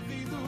vida.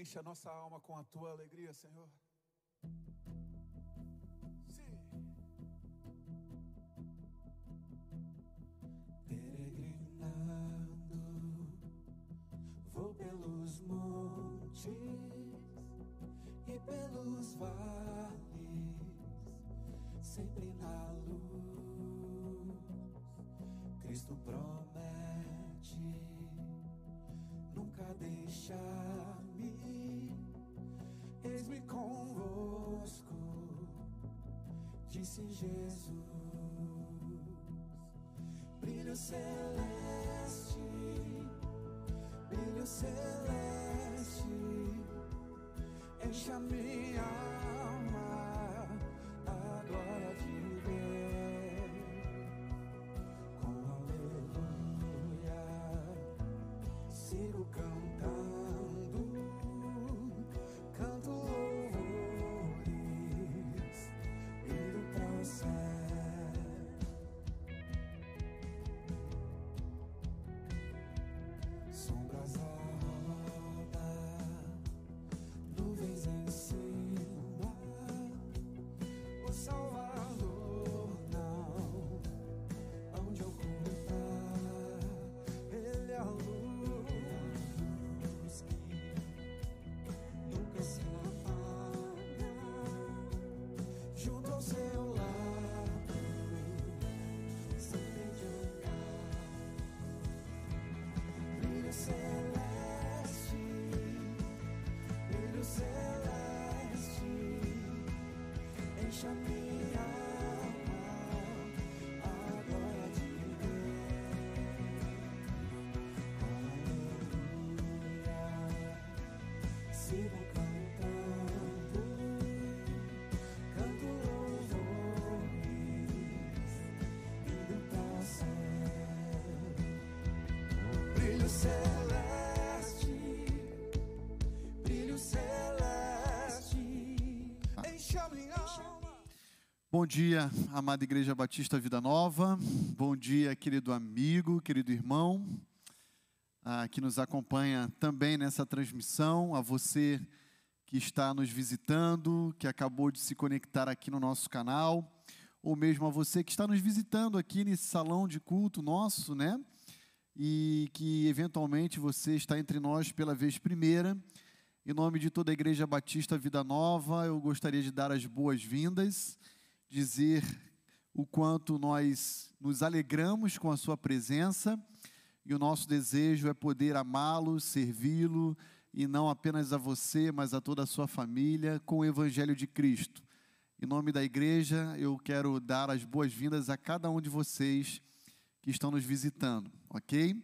Enche a nossa alma com a tua alegria, Senhor. Sim. Peregrinando, vou pelos montes e pelos vales, sempre na luz. Cristo promete nunca deixar-me. Disse Jesus. Brilho celeste, brilho celeste, enche a minha enche a Bom dia, amada Igreja Batista Vida Nova. Bom dia, querido amigo, querido irmão, ah, que nos acompanha também nessa transmissão. A você que está nos visitando, que acabou de se conectar aqui no nosso canal, ou mesmo a você que está nos visitando aqui nesse salão de culto nosso, né? E que eventualmente você está entre nós pela vez primeira. Em nome de toda a Igreja Batista Vida Nova, eu gostaria de dar as boas-vindas dizer o quanto nós nos alegramos com a Sua presença e o nosso desejo é poder amá-lo, servi-lo e não apenas a você, mas a toda a sua família com o Evangelho de Cristo. Em nome da igreja, eu quero dar as boas-vindas a cada um de vocês que estão nos visitando, ok?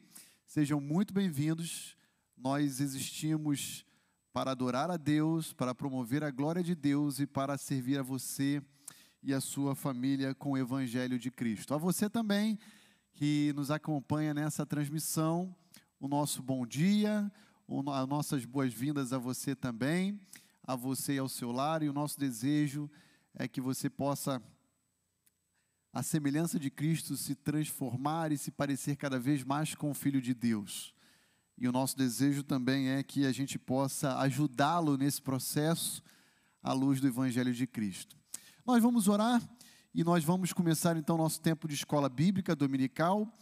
Sejam muito bem-vindos. Nós existimos para adorar a Deus, para promover a glória de Deus e para servir a você e a sua família com o Evangelho de Cristo. A você também que nos acompanha nessa transmissão, o nosso bom dia, as nossas boas-vindas a você também, a você e ao seu lar, e o nosso desejo é que você possa, a semelhança de Cristo, se transformar e se parecer cada vez mais com o Filho de Deus. E o nosso desejo também é que a gente possa ajudá-lo nesse processo à luz do Evangelho de Cristo. Nós vamos orar e nós vamos começar então nosso tempo de escola bíblica dominical.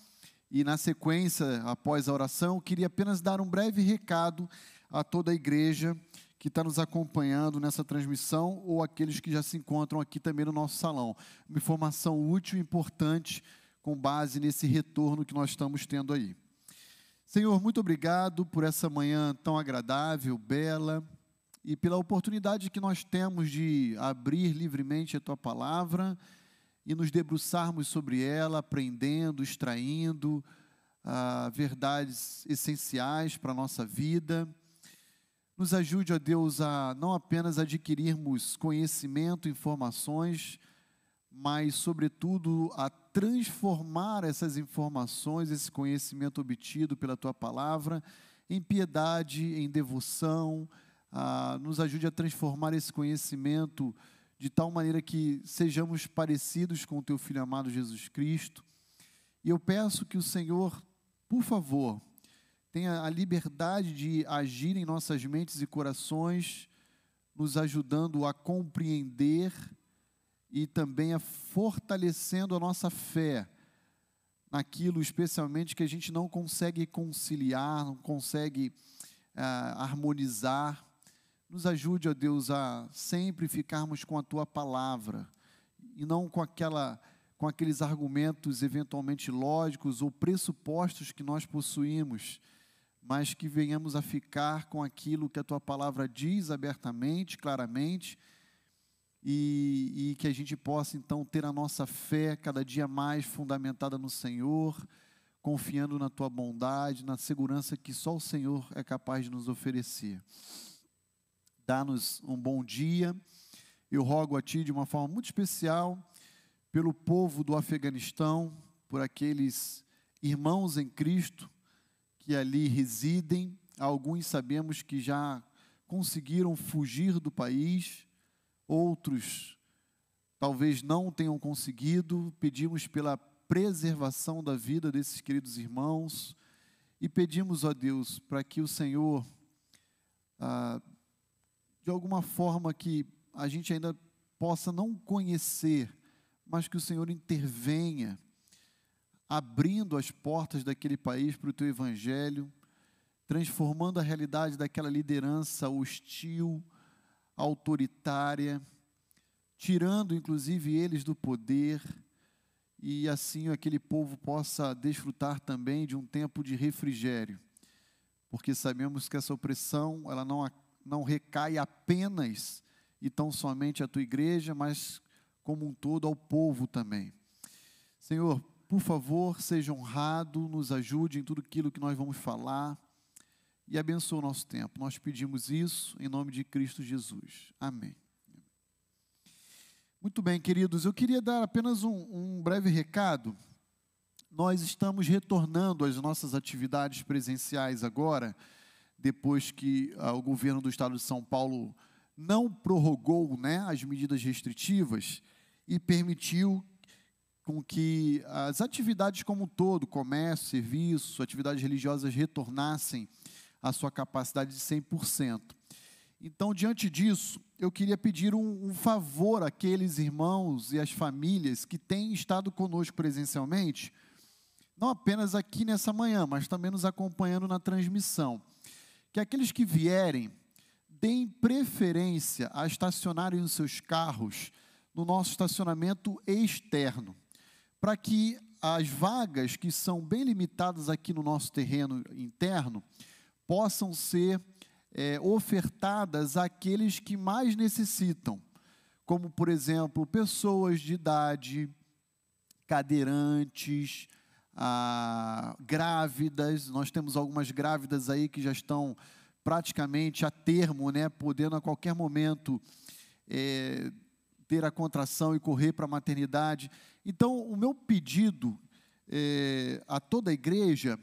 E na sequência, após a oração, queria apenas dar um breve recado a toda a igreja que está nos acompanhando nessa transmissão ou aqueles que já se encontram aqui também no nosso salão. Uma informação útil e importante com base nesse retorno que nós estamos tendo aí. Senhor, muito obrigado por essa manhã tão agradável, bela, e pela oportunidade que nós temos de abrir livremente a tua palavra e nos debruçarmos sobre ela, aprendendo, extraindo ah, verdades essenciais para a nossa vida. Nos ajude, ó Deus, a não apenas adquirirmos conhecimento, informações, mas, sobretudo, a transformar essas informações, esse conhecimento obtido pela tua palavra, em piedade, em devoção. Ah, nos ajude a transformar esse conhecimento de tal maneira que sejamos parecidos com o teu filho amado Jesus Cristo. E eu peço que o Senhor, por favor, tenha a liberdade de agir em nossas mentes e corações, nos ajudando a compreender e também a fortalecendo a nossa fé naquilo especialmente que a gente não consegue conciliar, não consegue ah, harmonizar nos ajude, ó Deus, a sempre ficarmos com a tua palavra e não com aquela com aqueles argumentos eventualmente lógicos ou pressupostos que nós possuímos, mas que venhamos a ficar com aquilo que a tua palavra diz abertamente, claramente, e, e que a gente possa então ter a nossa fé cada dia mais fundamentada no Senhor, confiando na tua bondade, na segurança que só o Senhor é capaz de nos oferecer dá-nos um bom dia. Eu rogo a Ti de uma forma muito especial pelo povo do Afeganistão, por aqueles irmãos em Cristo que ali residem. Alguns sabemos que já conseguiram fugir do país, outros talvez não tenham conseguido. Pedimos pela preservação da vida desses queridos irmãos e pedimos a Deus para que o Senhor ah, de alguma forma que a gente ainda possa não conhecer, mas que o Senhor intervenha, abrindo as portas daquele país para o teu evangelho, transformando a realidade daquela liderança hostil, autoritária, tirando inclusive eles do poder, e assim aquele povo possa desfrutar também de um tempo de refrigério, porque sabemos que essa opressão, ela não não recai apenas e tão somente à tua igreja, mas como um todo ao povo também. Senhor, por favor, seja honrado, nos ajude em tudo aquilo que nós vamos falar e abençoe o nosso tempo. Nós pedimos isso em nome de Cristo Jesus. Amém. Muito bem, queridos, eu queria dar apenas um, um breve recado. Nós estamos retornando às nossas atividades presenciais agora depois que ah, o governo do estado de São Paulo não prorrogou né, as medidas restritivas e permitiu com que as atividades como um todo, comércio, serviço, atividades religiosas retornassem à sua capacidade de 100%. Então, diante disso, eu queria pedir um, um, favor àqueles irmãos e às famílias que têm estado conosco presencialmente, não apenas aqui nessa manhã, mas também nos acompanhando na transmissão que aqueles que vierem deem preferência a estacionarem os seus carros no nosso estacionamento externo, para que as vagas que são bem limitadas aqui no nosso terreno interno possam ser é, ofertadas àqueles que mais necessitam, como, por exemplo, pessoas de idade, cadeirantes, ah, grávidas, nós temos algumas grávidas aí que já estão praticamente a termo, né, podendo a qualquer momento é, ter a contração e correr para a maternidade. Então, o meu pedido é, a toda a igreja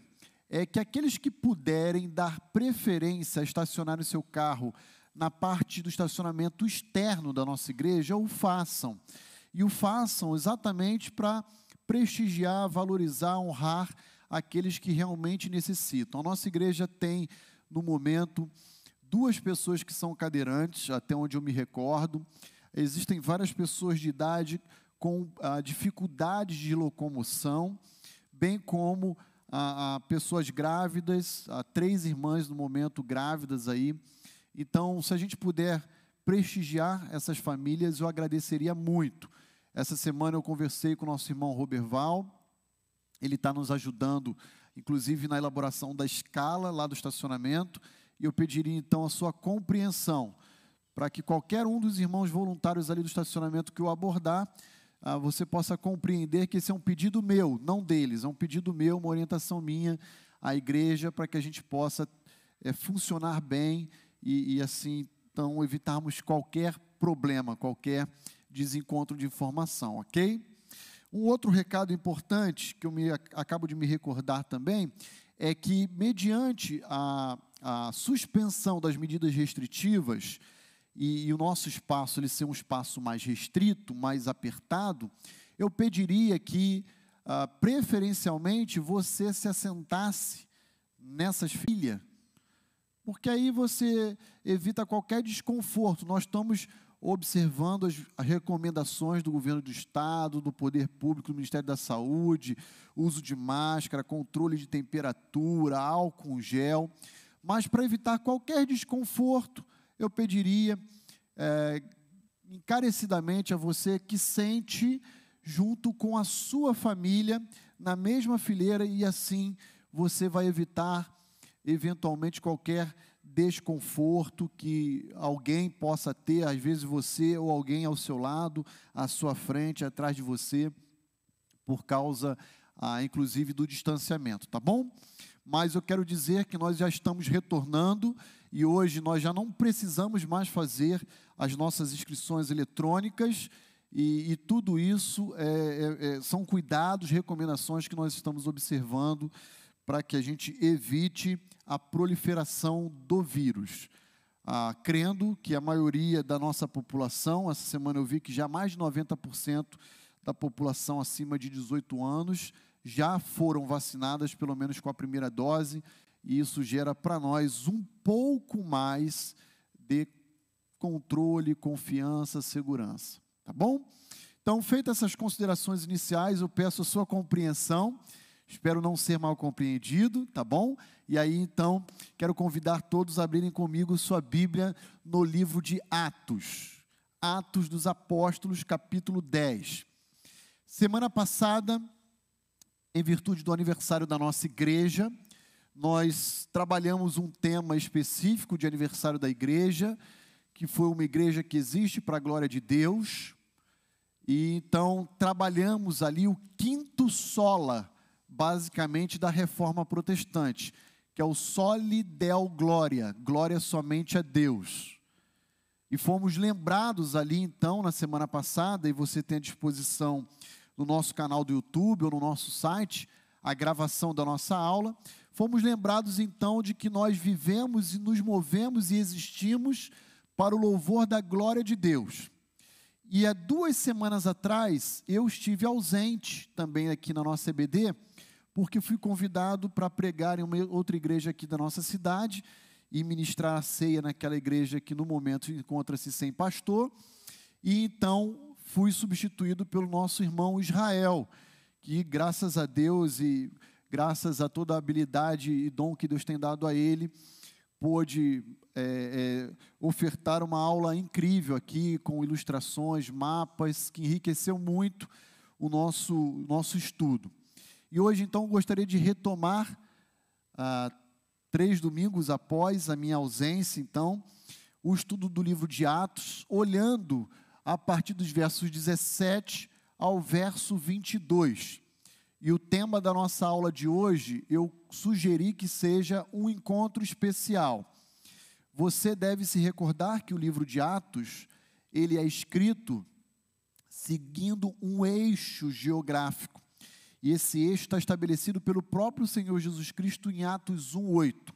é que aqueles que puderem dar preferência a estacionar o seu carro na parte do estacionamento externo da nossa igreja, o façam. E o façam exatamente para prestigiar, valorizar, honrar aqueles que realmente necessitam. A nossa igreja tem, no momento, duas pessoas que são cadeirantes, até onde eu me recordo. Existem várias pessoas de idade com ah, dificuldades de locomoção, bem como ah, ah, pessoas grávidas, há três irmãs no momento grávidas aí. Então, se a gente puder prestigiar essas famílias, eu agradeceria muito. Essa semana eu conversei com o nosso irmão Roberval, ele está nos ajudando, inclusive na elaboração da escala lá do estacionamento, e eu pediria então a sua compreensão, para que qualquer um dos irmãos voluntários ali do estacionamento que eu abordar, ah, você possa compreender que esse é um pedido meu, não deles, é um pedido meu, uma orientação minha à igreja, para que a gente possa é, funcionar bem e, e assim, então, evitarmos qualquer problema, qualquer desencontro de informação, ok? Um outro recado importante que eu me, acabo de me recordar também é que, mediante a, a suspensão das medidas restritivas e, e, o nosso espaço ele ser um espaço mais restrito, mais apertado, eu pediria que, ah, preferencialmente, você se assentasse nessas filhas, porque aí você evita qualquer desconforto. Nós estamos observando as, recomendações do governo do estado, do poder público, do Ministério da Saúde, uso de máscara, controle de temperatura, álcool gel. Mas para evitar qualquer desconforto, eu pediria é, encarecidamente a você que sente junto com a sua família na mesma fileira e assim você vai evitar eventualmente qualquer desconforto que alguém possa ter, às vezes você ou alguém ao seu lado, à sua frente, atrás de você, por causa, ah, inclusive, do distanciamento, tá bom? Mas eu quero dizer que nós já estamos retornando e hoje nós já não precisamos mais fazer as nossas inscrições eletrônicas. E, e tudo isso é, é, é, são cuidados, recomendações que nós estamos observando para que a gente evite a proliferação do vírus. Ah, crendo que a maioria da nossa população, essa semana eu vi que já mais de 90% da população acima de 18 anos já foram vacinadas, pelo menos com a primeira dose, e isso gera para nós um pouco mais de controle, confiança, segurança. Tá bom? Então, feitas essas considerações iniciais, eu peço a sua compreensão Espero não ser mal compreendido, tá bom? E aí então, quero convidar todos a abrirem comigo sua Bíblia no livro de Atos. Atos dos Apóstolos, capítulo 10. Semana passada, em virtude do aniversário da nossa igreja, nós trabalhamos um tema específico de aniversário da igreja, que foi uma igreja que existe para a glória de Deus. E então trabalhamos ali o quinto sola basicamente da reforma protestante, que é o soli del glória, glória somente a Deus. E fomos lembrados ali então na semana passada, e você tem à disposição no nosso canal do YouTube ou no nosso site a gravação da nossa aula. Fomos lembrados então de que nós vivemos e nos movemos e existimos para o louvor da glória de Deus. E há duas semanas atrás eu estive ausente também aqui na nossa EBD porque fui convidado para pregar em uma outra igreja aqui da nossa cidade e ministrar a ceia naquela igreja que no momento encontra-se sem pastor. E então fui substituído pelo nosso irmão Israel, que graças a Deus e graças a toda a habilidade e dom que Deus tem dado a ele, pôde é, é, ofertar uma aula incrível aqui, com ilustrações, mapas, que enriqueceu muito o nosso, nosso estudo. E hoje, então, gostaria de retomar, ah, três domingos após a minha ausência, então, o estudo do livro de Atos, olhando a partir dos versos 17 ao verso 22. E o tema da nossa aula de hoje, eu sugeri que seja um encontro especial. Você deve se recordar que o livro de Atos, ele é escrito seguindo um eixo geográfico. E esse eixo está estabelecido pelo próprio Senhor Jesus Cristo em Atos 1:8.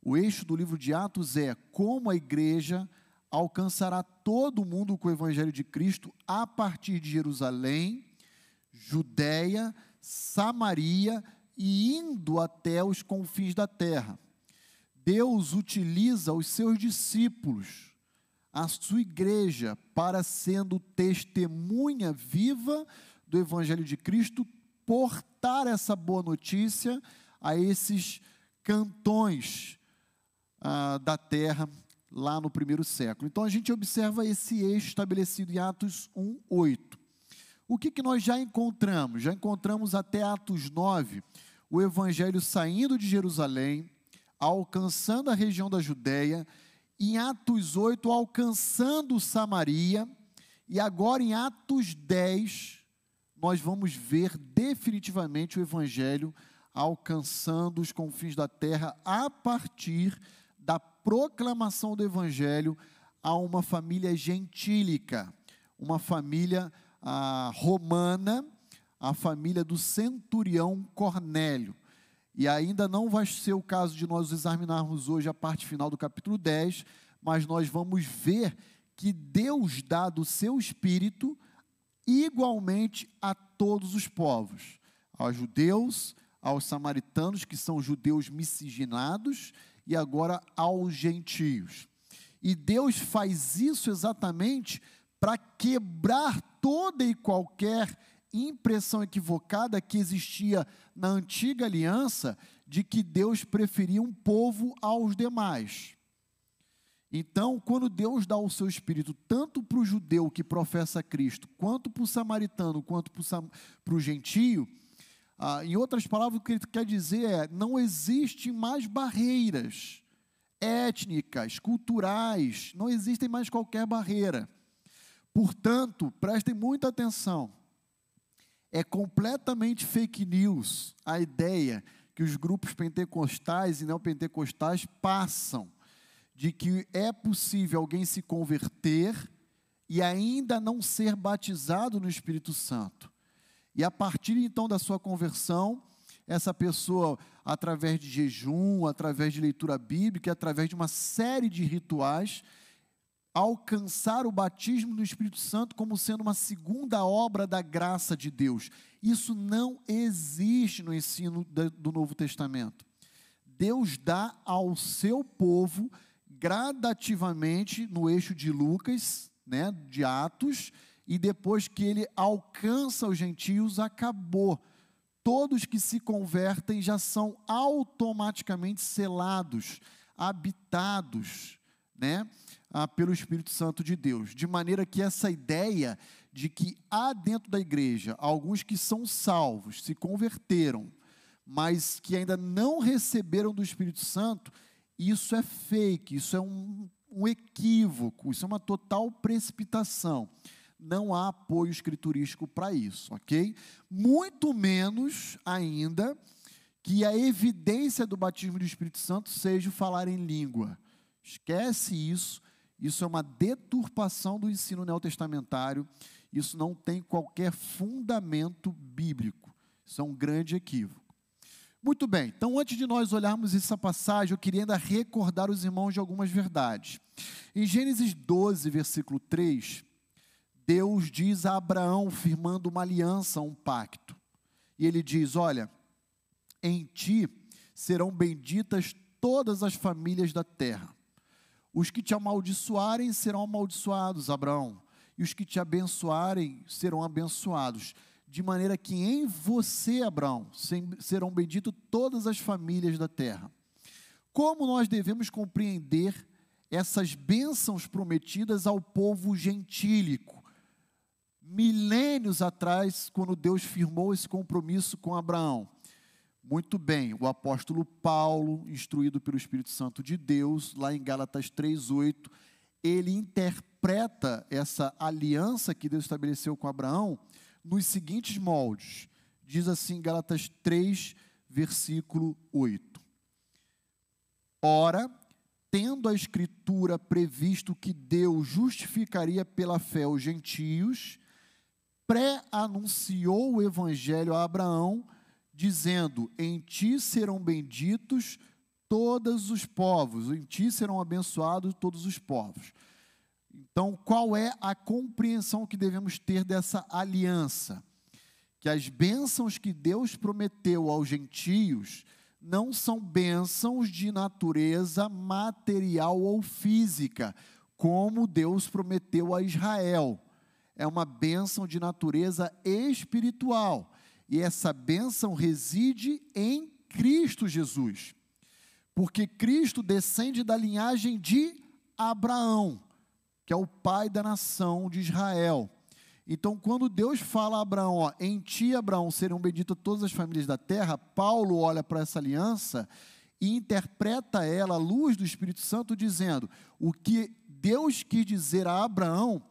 O eixo do livro de Atos é como a igreja alcançará todo mundo com o evangelho de Cristo a partir de Jerusalém, Judéia, Samaria e indo até os confins da terra. Deus utiliza os seus discípulos, a sua igreja, para sendo testemunha viva do Evangelho de Cristo, portar essa boa notícia a esses cantões ah, da terra lá no primeiro século. Então a gente observa esse eixo estabelecido em Atos 1, 8. O que, que nós já encontramos? Já encontramos até Atos 9 o evangelho saindo de Jerusalém, alcançando a região da Judéia, em Atos 8, alcançando Samaria, e agora em Atos 10, nós vamos ver definitivamente o evangelho alcançando os confins da terra a partir da proclamação do evangelho a uma família gentílica, uma família ah, romana a família do centurião Cornélio. E ainda não vai ser o caso de nós examinarmos hoje a parte final do capítulo 10, mas nós vamos ver que Deus dá do seu espírito igualmente a todos os povos, aos judeus, aos samaritanos, que são judeus miscigenados, e agora aos gentios. E Deus faz isso exatamente para quebrar toda e qualquer impressão equivocada que existia na antiga aliança de que Deus preferia um povo aos demais. Então, quando Deus dá o seu espírito tanto para o judeu que professa Cristo, quanto para o samaritano, quanto para o gentio, ah, em outras palavras, o que ele quer dizer é: não existem mais barreiras étnicas, culturais, não existem mais qualquer barreira. Portanto, prestem muita atenção é completamente fake news a ideia que os grupos pentecostais e neopentecostais passam de que é possível alguém se converter e ainda não ser batizado no Espírito Santo. E a partir então da sua conversão, essa pessoa, através de jejum, através de leitura bíblica, através de uma série de rituais, alcançar o batismo do Espírito Santo como sendo uma segunda obra da graça de Deus. Isso não existe no ensino do Novo Testamento. Deus dá ao seu povo gradativamente no eixo de Lucas, né, de Atos, e depois que ele alcança os gentios, acabou. Todos que se convertem já são automaticamente selados, habitados, né? ah, pelo Espírito Santo de Deus. De maneira que essa ideia de que há dentro da igreja alguns que são salvos, se converteram, mas que ainda não receberam do Espírito Santo, isso é fake, isso é um, um equívoco, isso é uma total precipitação. Não há apoio escriturístico para isso, ok? Muito menos ainda que a evidência do batismo do Espírito Santo seja falar em língua. Esquece isso isso é uma deturpação do ensino neotestamentário. Isso não tem qualquer fundamento bíblico. Isso é um grande equívoco. Muito bem, então antes de nós olharmos essa passagem, eu queria ainda recordar os irmãos de algumas verdades. Em Gênesis 12, versículo 3, Deus diz a Abraão, firmando uma aliança, um pacto. E ele diz: Olha, em ti serão benditas todas as famílias da terra. Os que te amaldiçoarem serão amaldiçoados, Abraão, e os que te abençoarem serão abençoados. De maneira que em você, Abraão, serão benditas todas as famílias da terra. Como nós devemos compreender essas bênçãos prometidas ao povo gentílico? Milênios atrás, quando Deus firmou esse compromisso com Abraão, muito bem, o apóstolo Paulo, instruído pelo Espírito Santo de Deus, lá em Gálatas 3:8, ele interpreta essa aliança que Deus estabeleceu com Abraão nos seguintes moldes. Diz assim Gálatas 3, versículo 8. Ora, tendo a escritura previsto que Deus justificaria pela fé os gentios, pré-anunciou o evangelho a Abraão dizendo: Em ti serão benditos todos os povos, em ti serão abençoados todos os povos. Então, qual é a compreensão que devemos ter dessa aliança? que as bênçãos que Deus prometeu aos gentios não são bênçãos de natureza material ou física, como Deus prometeu a Israel. É uma bênção de natureza espiritual. E essa bênção reside em Cristo Jesus. Porque Cristo descende da linhagem de Abraão, que é o pai da nação de Israel. Então, quando Deus fala a Abraão, ó, em ti, Abraão, serão benditas todas as famílias da terra, Paulo olha para essa aliança e interpreta ela à luz do Espírito Santo, dizendo: o que Deus quis dizer a Abraão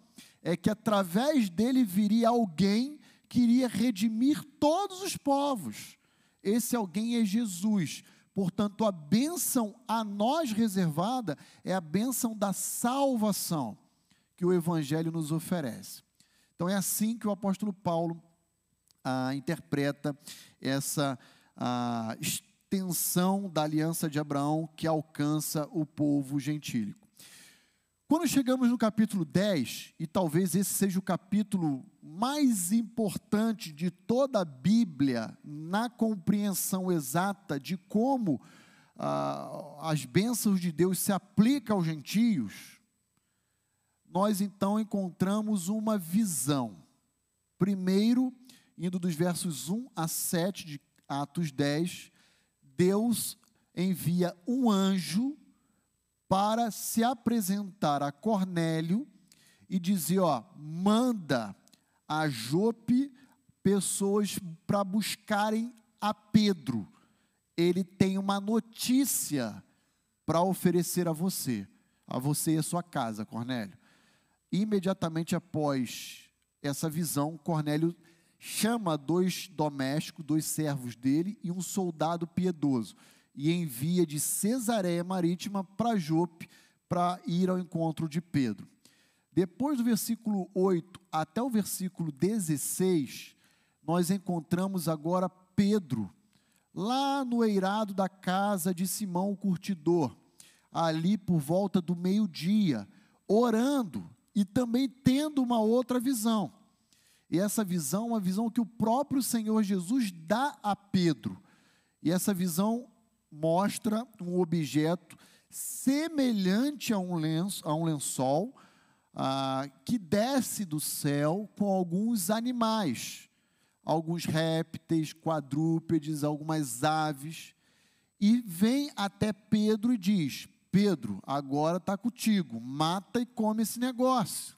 é que através dele viria alguém que iria redimir todos os povos. Esse alguém é Jesus. Portanto, a bênção a nós reservada é a bênção da salvação que o Evangelho nos oferece. Então é assim que o apóstolo Paulo ah, interpreta essa ah, extensão da aliança de Abraão que alcança o povo gentílico. Quando chegamos no capítulo 10, e talvez esse seja o capítulo mais importante de toda a Bíblia, na compreensão exata de como ah, as bênçãos de Deus se aplicam aos gentios, nós então encontramos uma visão. Primeiro, indo dos versos 1 a 7 de Atos 10, Deus envia um anjo para se apresentar a Cornélio e dizer, ó, manda a Jope pessoas para buscarem a Pedro. Ele tem uma notícia para oferecer a você, a você e a sua casa, Cornélio. Imediatamente após essa visão, Cornélio chama dois domésticos, dois servos dele e um soldado piedoso e envia de Cesareia Marítima para Jope para ir ao encontro de Pedro. Depois do versículo 8 até o versículo 16, nós encontramos agora Pedro, lá no eirado da casa de Simão o curtidor, ali por volta do meio-dia, orando e também tendo uma outra visão. E essa visão é uma visão que o próprio Senhor Jesus dá a Pedro. E essa visão mostra um objeto semelhante a um, lenço, a um lençol ah, que desce do céu com alguns animais, alguns répteis, quadrúpedes, algumas aves, e vem até Pedro e diz: Pedro, agora está contigo, mata e come esse negócio.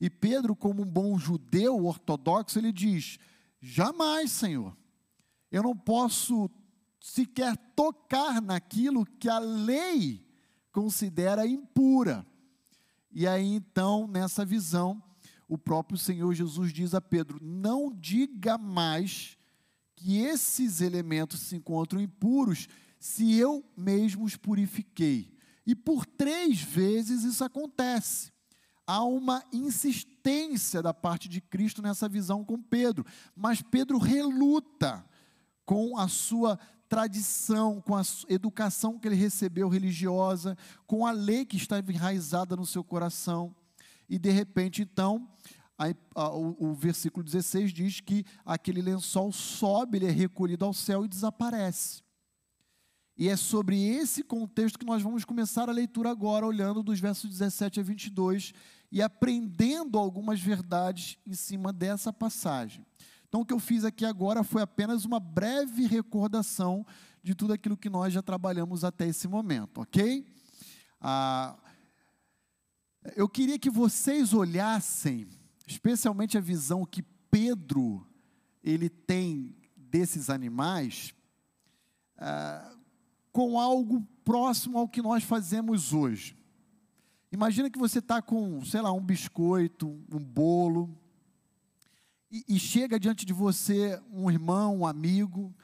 E Pedro, como um bom judeu ortodoxo, ele diz: Jamais, Senhor, eu não posso sequer tocar naquilo que a lei considera impura. E aí, então, nessa visão, o próprio Senhor Jesus diz a Pedro: Não diga mais que esses elementos se encontram impuros, se eu mesmo os purifiquei. E por três vezes isso acontece. Há uma insistência da parte de Cristo nessa visão com Pedro, mas Pedro reluta com a sua tradição, com a educação que ele recebeu religiosa, com a lei que estava enraizada no seu coração. E de repente, então, a, a, o, o, versículo 16 diz que aquele lençol sobe, ele é recolhido ao céu e desaparece. E é sobre esse contexto que nós vamos começar a leitura agora, olhando dos versos 17 a 22 e aprendendo algumas verdades em cima dessa passagem. Então, o que eu fiz aqui agora foi apenas uma breve recordação de tudo aquilo que nós já trabalhamos até esse momento, ok? Ah, eu queria que vocês olhassem, especialmente a visão que Pedro ele tem desses animais. Ah, com algo próximo ao que nós fazemos hoje. Imagina que você está com, sei lá, um biscoito, um bolo, e, e chega diante de você um irmão, um amigo.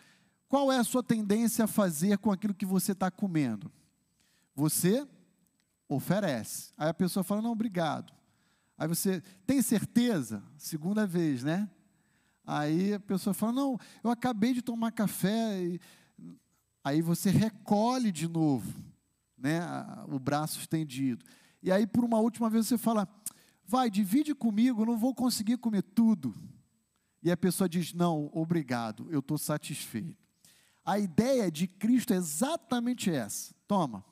Qual é a sua tendência a fazer com aquilo que você está comendo? Você oferece. Aí a pessoa fala: Não, obrigado. Aí você tem certeza? Segunda vez, né? Aí a pessoa fala: Não, eu acabei de tomar café. E Aí você recolhe de novo, né, o braço estendido. E aí, por uma última vez, você fala: vai, divide comigo, eu não vou conseguir comer tudo. E a pessoa diz: Não, obrigado, eu estou satisfeito. A ideia de Cristo é exatamente essa. Toma.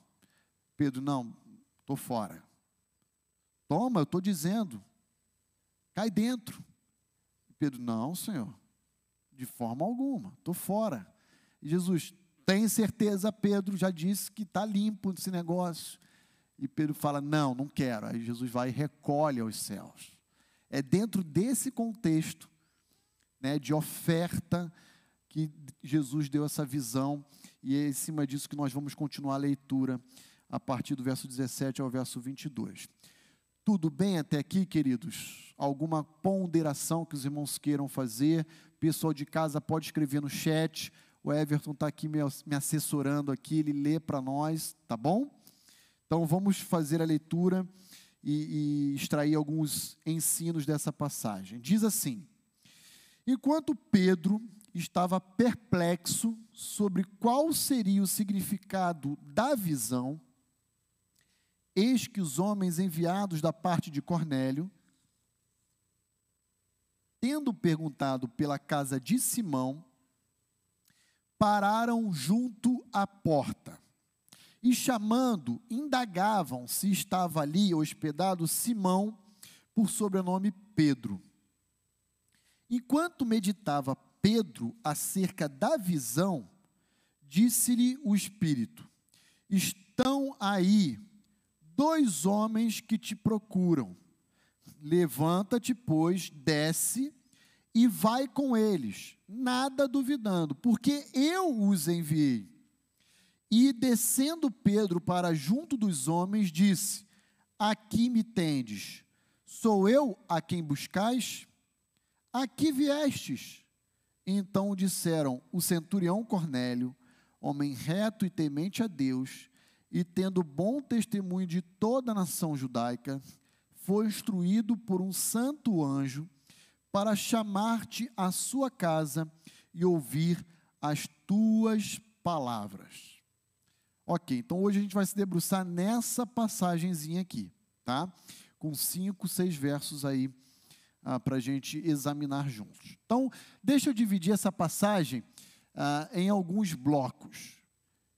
Pedro, não, estou fora. Toma, eu estou dizendo. Cai dentro. Pedro, não, Senhor, de forma alguma, estou fora. E Jesus, tem certeza, Pedro já disse que está limpo esse negócio. E Pedro fala: Não, não quero. Aí Jesus vai e recolhe aos céus. É dentro desse contexto né, de oferta que Jesus deu essa visão, e é em cima disso que nós vamos continuar a leitura a partir do verso 17 ao verso 22. Tudo bem até aqui, queridos? Alguma ponderação que os irmãos queiram fazer? Pessoal de casa pode escrever no chat. O Everton está aqui me, assessorando aqui, ele lê para nós, tá bom? Então vamos fazer a leitura e, e extrair alguns ensinos dessa passagem. Diz assim: Enquanto Pedro estava perplexo sobre qual seria o significado da visão, eis que os homens enviados da parte de Cornélio, tendo perguntado pela casa de Simão, pararam junto à porta. E chamando, indagavam se estava ali hospedado Simão, por sobrenome Pedro. Enquanto meditava Pedro acerca da visão, disse-lhe o Espírito: Estão aí dois homens que te procuram. Levanta-te, pois, desce e vai com eles, nada duvidando, porque eu os enviei. E descendo Pedro para junto dos homens, disse: Aqui me tendes, sou eu a quem buscais? Aqui viestes. Então disseram o centurião Cornélio, homem reto e temente a Deus, e tendo bom testemunho de toda a nação judaica, foi instruído por um santo anjo para chamar-te à sua casa e ouvir as tuas palavras. Ok, então hoje a gente vai se debruçar nessa passagenzinha aqui, tá? Com cinco, seis versos aí ah, para a gente examinar juntos. Então, deixa eu dividir essa passagem ah, em alguns blocos.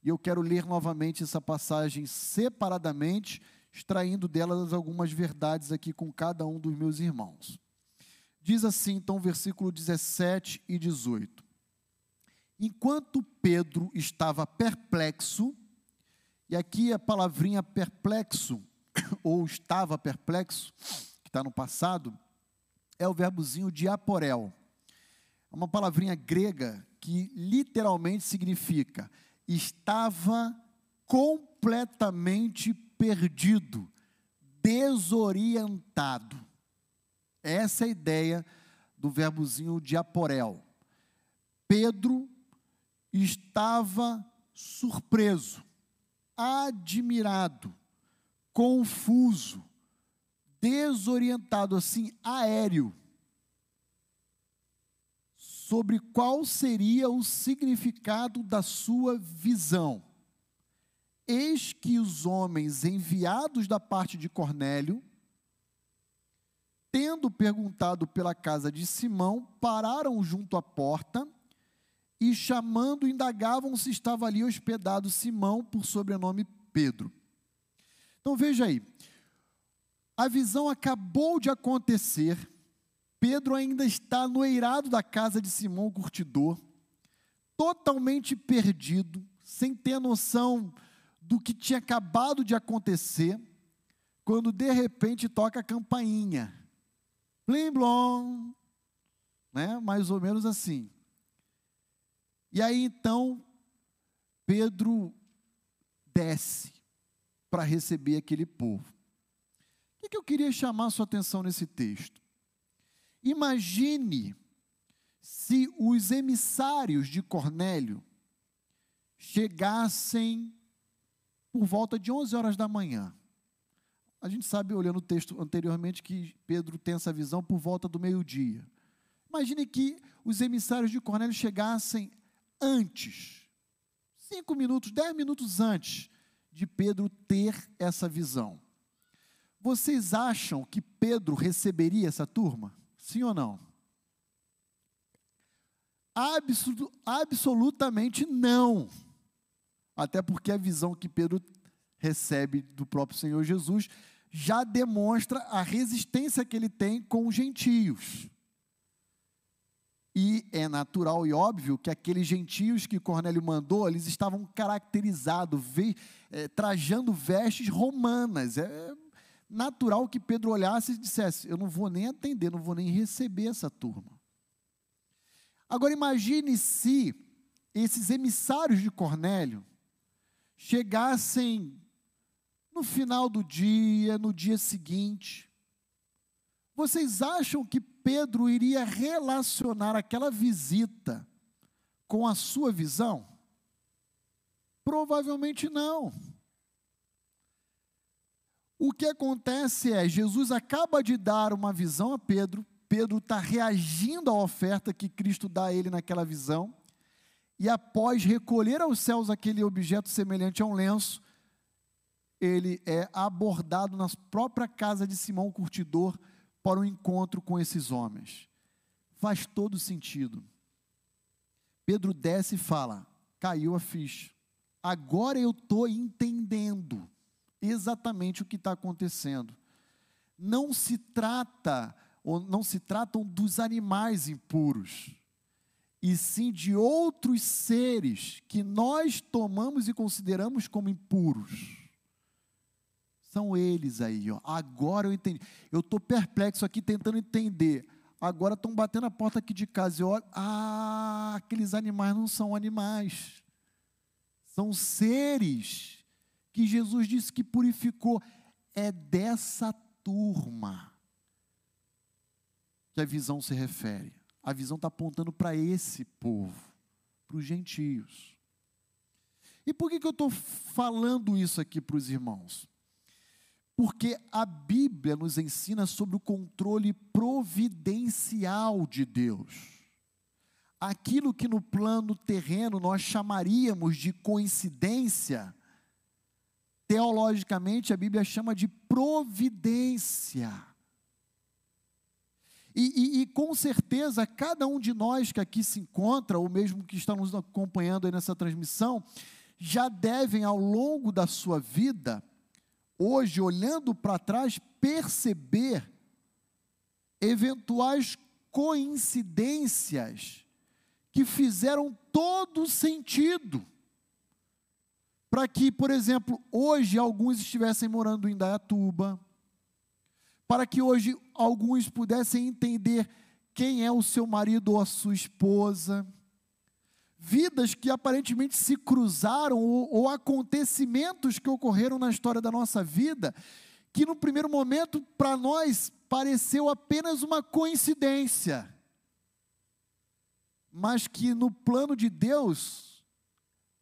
E eu quero ler novamente essa passagem separadamente, extraindo delas algumas verdades aqui com cada um dos meus irmãos. Diz assim, então, versículo 17 e 18. Enquanto Pedro estava perplexo, e aqui a palavrinha perplexo, ou estava perplexo, que está no passado, é o verbozinho diaporel. É uma palavrinha grega que literalmente significa estava completamente perdido, desorientado. Essa é a ideia do verbozinho diaporel. Pedro estava surpreso, admirado, confuso, desorientado, assim, aéreo, sobre qual seria o significado da sua visão. Eis que os homens enviados da parte de Cornélio, tendo perguntado pela casa de Simão, pararam junto à porta e chamando, indagavam se estava ali hospedado Simão, por sobrenome Pedro. Então veja aí, a visão acabou de acontecer, Pedro ainda está no eirado da casa de Simão o curtidor, totalmente perdido, sem ter noção do que tinha acabado de acontecer, quando de repente toca a campainha. Blim blom, né? Mais ou menos assim. E aí então, Pedro desce para receber aquele povo. O que eu queria chamar sua atenção nesse texto? Imagine se os emissários de Cornélio chegassem por volta de 11 horas da manhã. A gente sabe, olhando o texto anteriormente, que Pedro tem essa visão por volta do meio-dia. Imagine que os emissários de Cornélio chegassem antes, cinco minutos, dez minutos antes de Pedro ter essa visão. Vocês acham que Pedro receberia essa turma? Sim ou não? Absolu absolutamente não. Até porque a visão que Pedro recebe do próprio Senhor Jesus já demonstra a resistência que ele tem com os gentios. E é natural e óbvio que aqueles gentios que Cornélio mandou, eles estavam caracterizados, ve, é, trajando vestes romanas. É natural que Pedro olhasse e dissesse: Eu não vou nem atender, não vou nem receber essa turma. Agora imagine se esses emissários de Cornélio chegassem no final do dia, no dia seguinte. Vocês acham que Pedro iria relacionar aquela visita com a sua visão? Provavelmente não. O que acontece é, Jesus acaba de dar uma visão a Pedro, Pedro está reagindo à oferta que Cristo dá a ele naquela visão, e após recolher aos céus aquele objeto semelhante a um lenço, ele é abordado na própria casa de Simão Curtidor para o um encontro com esses homens. Faz todo sentido. Pedro desce e fala: caiu a ficha. Agora eu estou entendendo exatamente o que está acontecendo. Não se trata, ou não se tratam dos animais impuros, e sim de outros seres que nós tomamos e consideramos como impuros. São eles aí, ó. Agora eu entendi. Eu estou perplexo aqui tentando entender. Agora estão batendo a porta aqui de casa e olha, ah, aqueles animais não são animais. São seres que Jesus disse que purificou. É dessa turma que a visão se refere. A visão está apontando para esse povo, para os gentios. E por que, que eu estou falando isso aqui para os irmãos? Porque a Bíblia nos ensina sobre o controle providencial de Deus. Aquilo que no plano terreno nós chamaríamos de coincidência, teologicamente a Bíblia chama de providência. E, e, e, com certeza, cada um de nós que aqui se encontra, ou mesmo que está nos acompanhando aí nessa transmissão, já devem, ao longo da sua vida, hoje, olhando para trás, perceber eventuais coincidências que fizeram todo sentido. Para que, por exemplo, hoje alguns estivessem morando em Dayatuba, para que hoje alguns pudessem entender quem é o seu marido ou a sua esposa, vidas que aparentemente se cruzaram, ou, ou acontecimentos que ocorreram na história da nossa vida, que no primeiro momento, para nós, pareceu apenas uma coincidência, mas que no plano de Deus,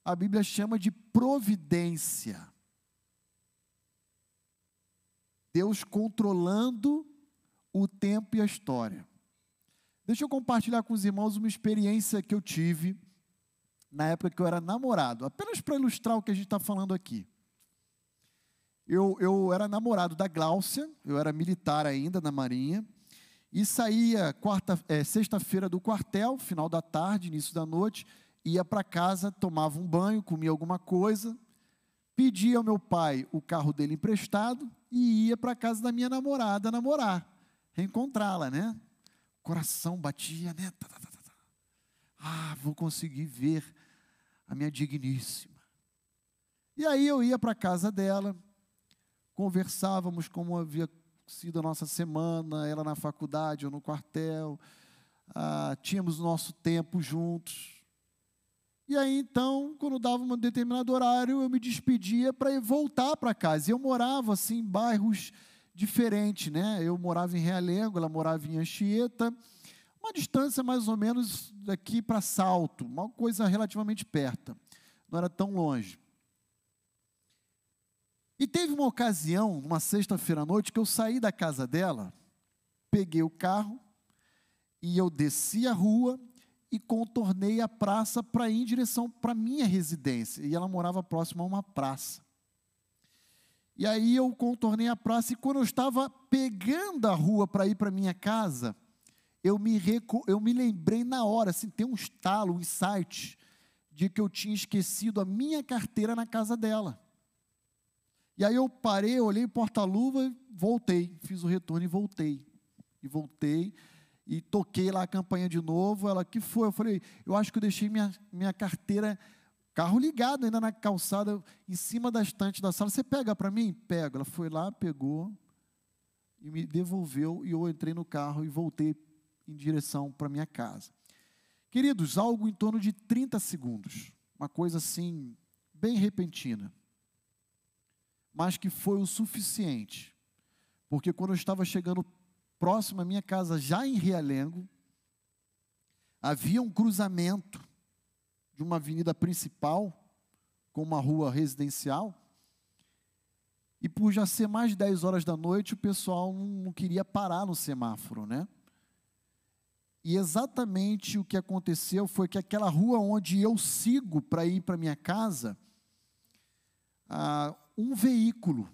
a Bíblia chama de providência. Deus controlando o tempo e a história. Deixa eu compartilhar com os irmãos uma experiência que eu tive na época que eu era namorado, apenas para ilustrar o que a gente está falando aqui. Eu, eu era namorado da Gláucia, eu era militar ainda na Marinha, e saía quarta, é, sexta-feira do quartel, final da tarde, início da noite, ia para casa, tomava um banho, comia alguma coisa, pedia ao meu pai o carro dele emprestado e ia para casa da minha namorada namorar, reencontrá-la, né? O coração batia, né? Tá, tá, tá, ah, vou conseguir ver a minha digníssima. E aí eu ia para a casa dela, conversávamos como havia sido a nossa semana, ela na faculdade ou no quartel, ah, tínhamos nosso tempo juntos. E aí então, quando dava um determinado horário, eu me despedia para voltar para casa. E eu morava assim em bairros diferentes, né? Eu morava em Realengo, ela morava em Anchieta, uma distância mais ou menos daqui para Salto, uma coisa relativamente perto, não era tão longe. E teve uma ocasião, uma sexta-feira à noite, que eu saí da casa dela, peguei o carro e eu desci a rua e contornei a praça para ir em direção para minha residência. E ela morava próximo a uma praça. E aí eu contornei a praça e quando eu estava pegando a rua para ir para minha casa, eu me, reco, eu me lembrei na hora, assim, tem um estalo, um insight, de que eu tinha esquecido a minha carteira na casa dela. E aí eu parei, olhei porta-luva, voltei, fiz o retorno e voltei. E voltei e toquei lá a campanha de novo. Ela, que foi? Eu falei, eu acho que eu deixei minha, minha carteira, carro ligado ainda na calçada, em cima da estante da sala. Você pega para mim? Pega. Ela foi lá, pegou e me devolveu. E eu entrei no carro e voltei em direção para minha casa. Queridos, algo em torno de 30 segundos. Uma coisa assim, bem repentina mas que foi o suficiente. Porque quando eu estava chegando próximo à minha casa, já em Realengo, havia um cruzamento de uma avenida principal com uma rua residencial. E por já ser mais de 10 horas da noite, o pessoal não queria parar no semáforo, né? E exatamente o que aconteceu foi que aquela rua onde eu sigo para ir para minha casa, ah, um veículo.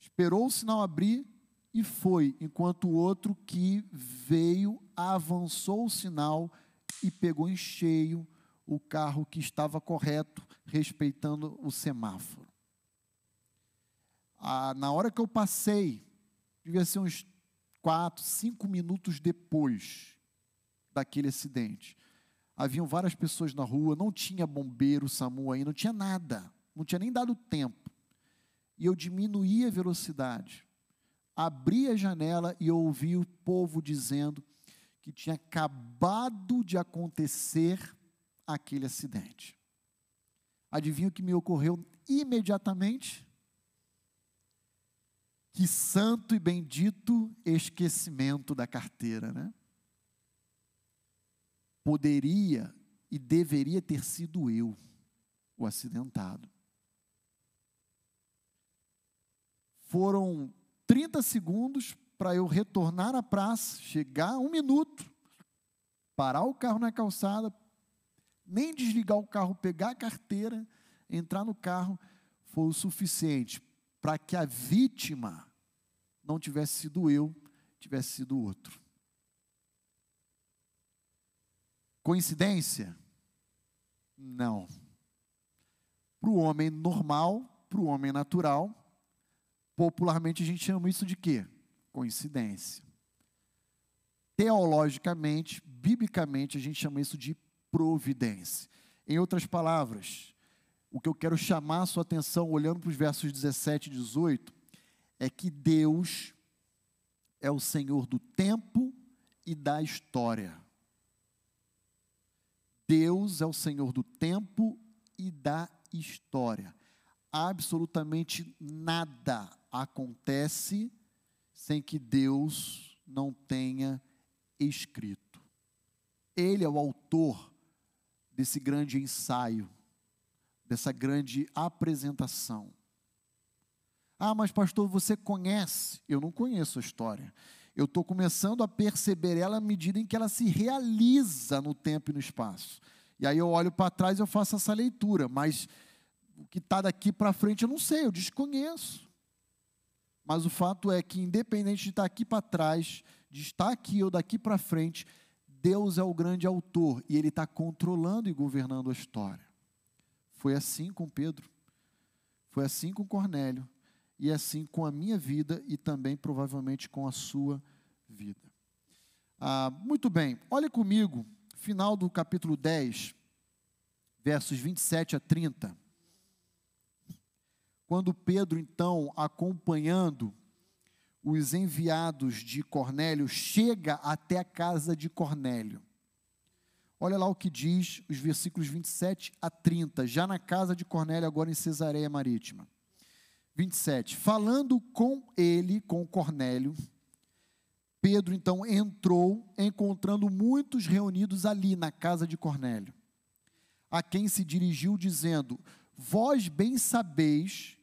Esperou o sinal abrir e foi, enquanto o outro que veio avançou o sinal e pegou em cheio o carro que estava correto, respeitando o semáforo. Ah, na hora que eu passei, devia ser uns quatro, cinco minutos depois daquele acidente. Haviam várias pessoas na rua, não tinha bombeiro, SAMU aí, não tinha nada, não tinha nem dado tempo. E eu diminuí a velocidade, abri a janela e ouvi o povo dizendo que tinha acabado de acontecer aquele acidente. Adivinha o que me ocorreu imediatamente? Que santo e bendito esquecimento da carteira, né? poderia e deveria ter sido eu o acidentado. Foram 30 segundos para eu retornar à praça, chegar um minuto, parar o carro na calçada, nem desligar o carro, pegar a carteira, entrar no carro, foi o suficiente para que a vítima não tivesse sido eu, tivesse sido outro. Coincidência? Não. Para o homem normal, para o homem natural, popularmente a gente chama isso de quê? Coincidência. Teologicamente, biblicamente, a gente chama isso de providência. Em outras palavras, o que eu quero chamar a sua atenção, olhando para os versos 17 e 18, é que Deus é o Senhor do tempo e da história. Deus é o Senhor do tempo e da história. Absolutamente nada acontece sem que Deus não tenha escrito. Ele é o autor desse grande ensaio, dessa grande apresentação. Ah, mas pastor, você conhece? Eu não conheço a história eu estou começando a perceber ela à medida em que ela se realiza no tempo e no espaço. E aí eu olho para trás e eu faço essa leitura, mas o que está daqui para frente eu não sei, eu desconheço. Mas o fato é que, independente de estar tá aqui para trás, de estar aqui ou daqui para frente, Deus é o grande autor e Ele está controlando e governando a história. Foi assim com Pedro, foi assim com Cornélio, e assim com a minha vida e também provavelmente com a sua vida. Ah, muito bem, olhe comigo, final do capítulo 10, versos 27 a 30. Quando Pedro, então, acompanhando os enviados de Cornélio, chega até a casa de Cornélio. Olha lá o que diz os versículos 27 a 30, já na casa de Cornélio, agora em Cesareia Marítima. 27. Falando com ele, com Cornélio, Pedro então entrou, encontrando muitos reunidos ali na casa de Cornélio, a quem se dirigiu, dizendo: Vós bem sabeis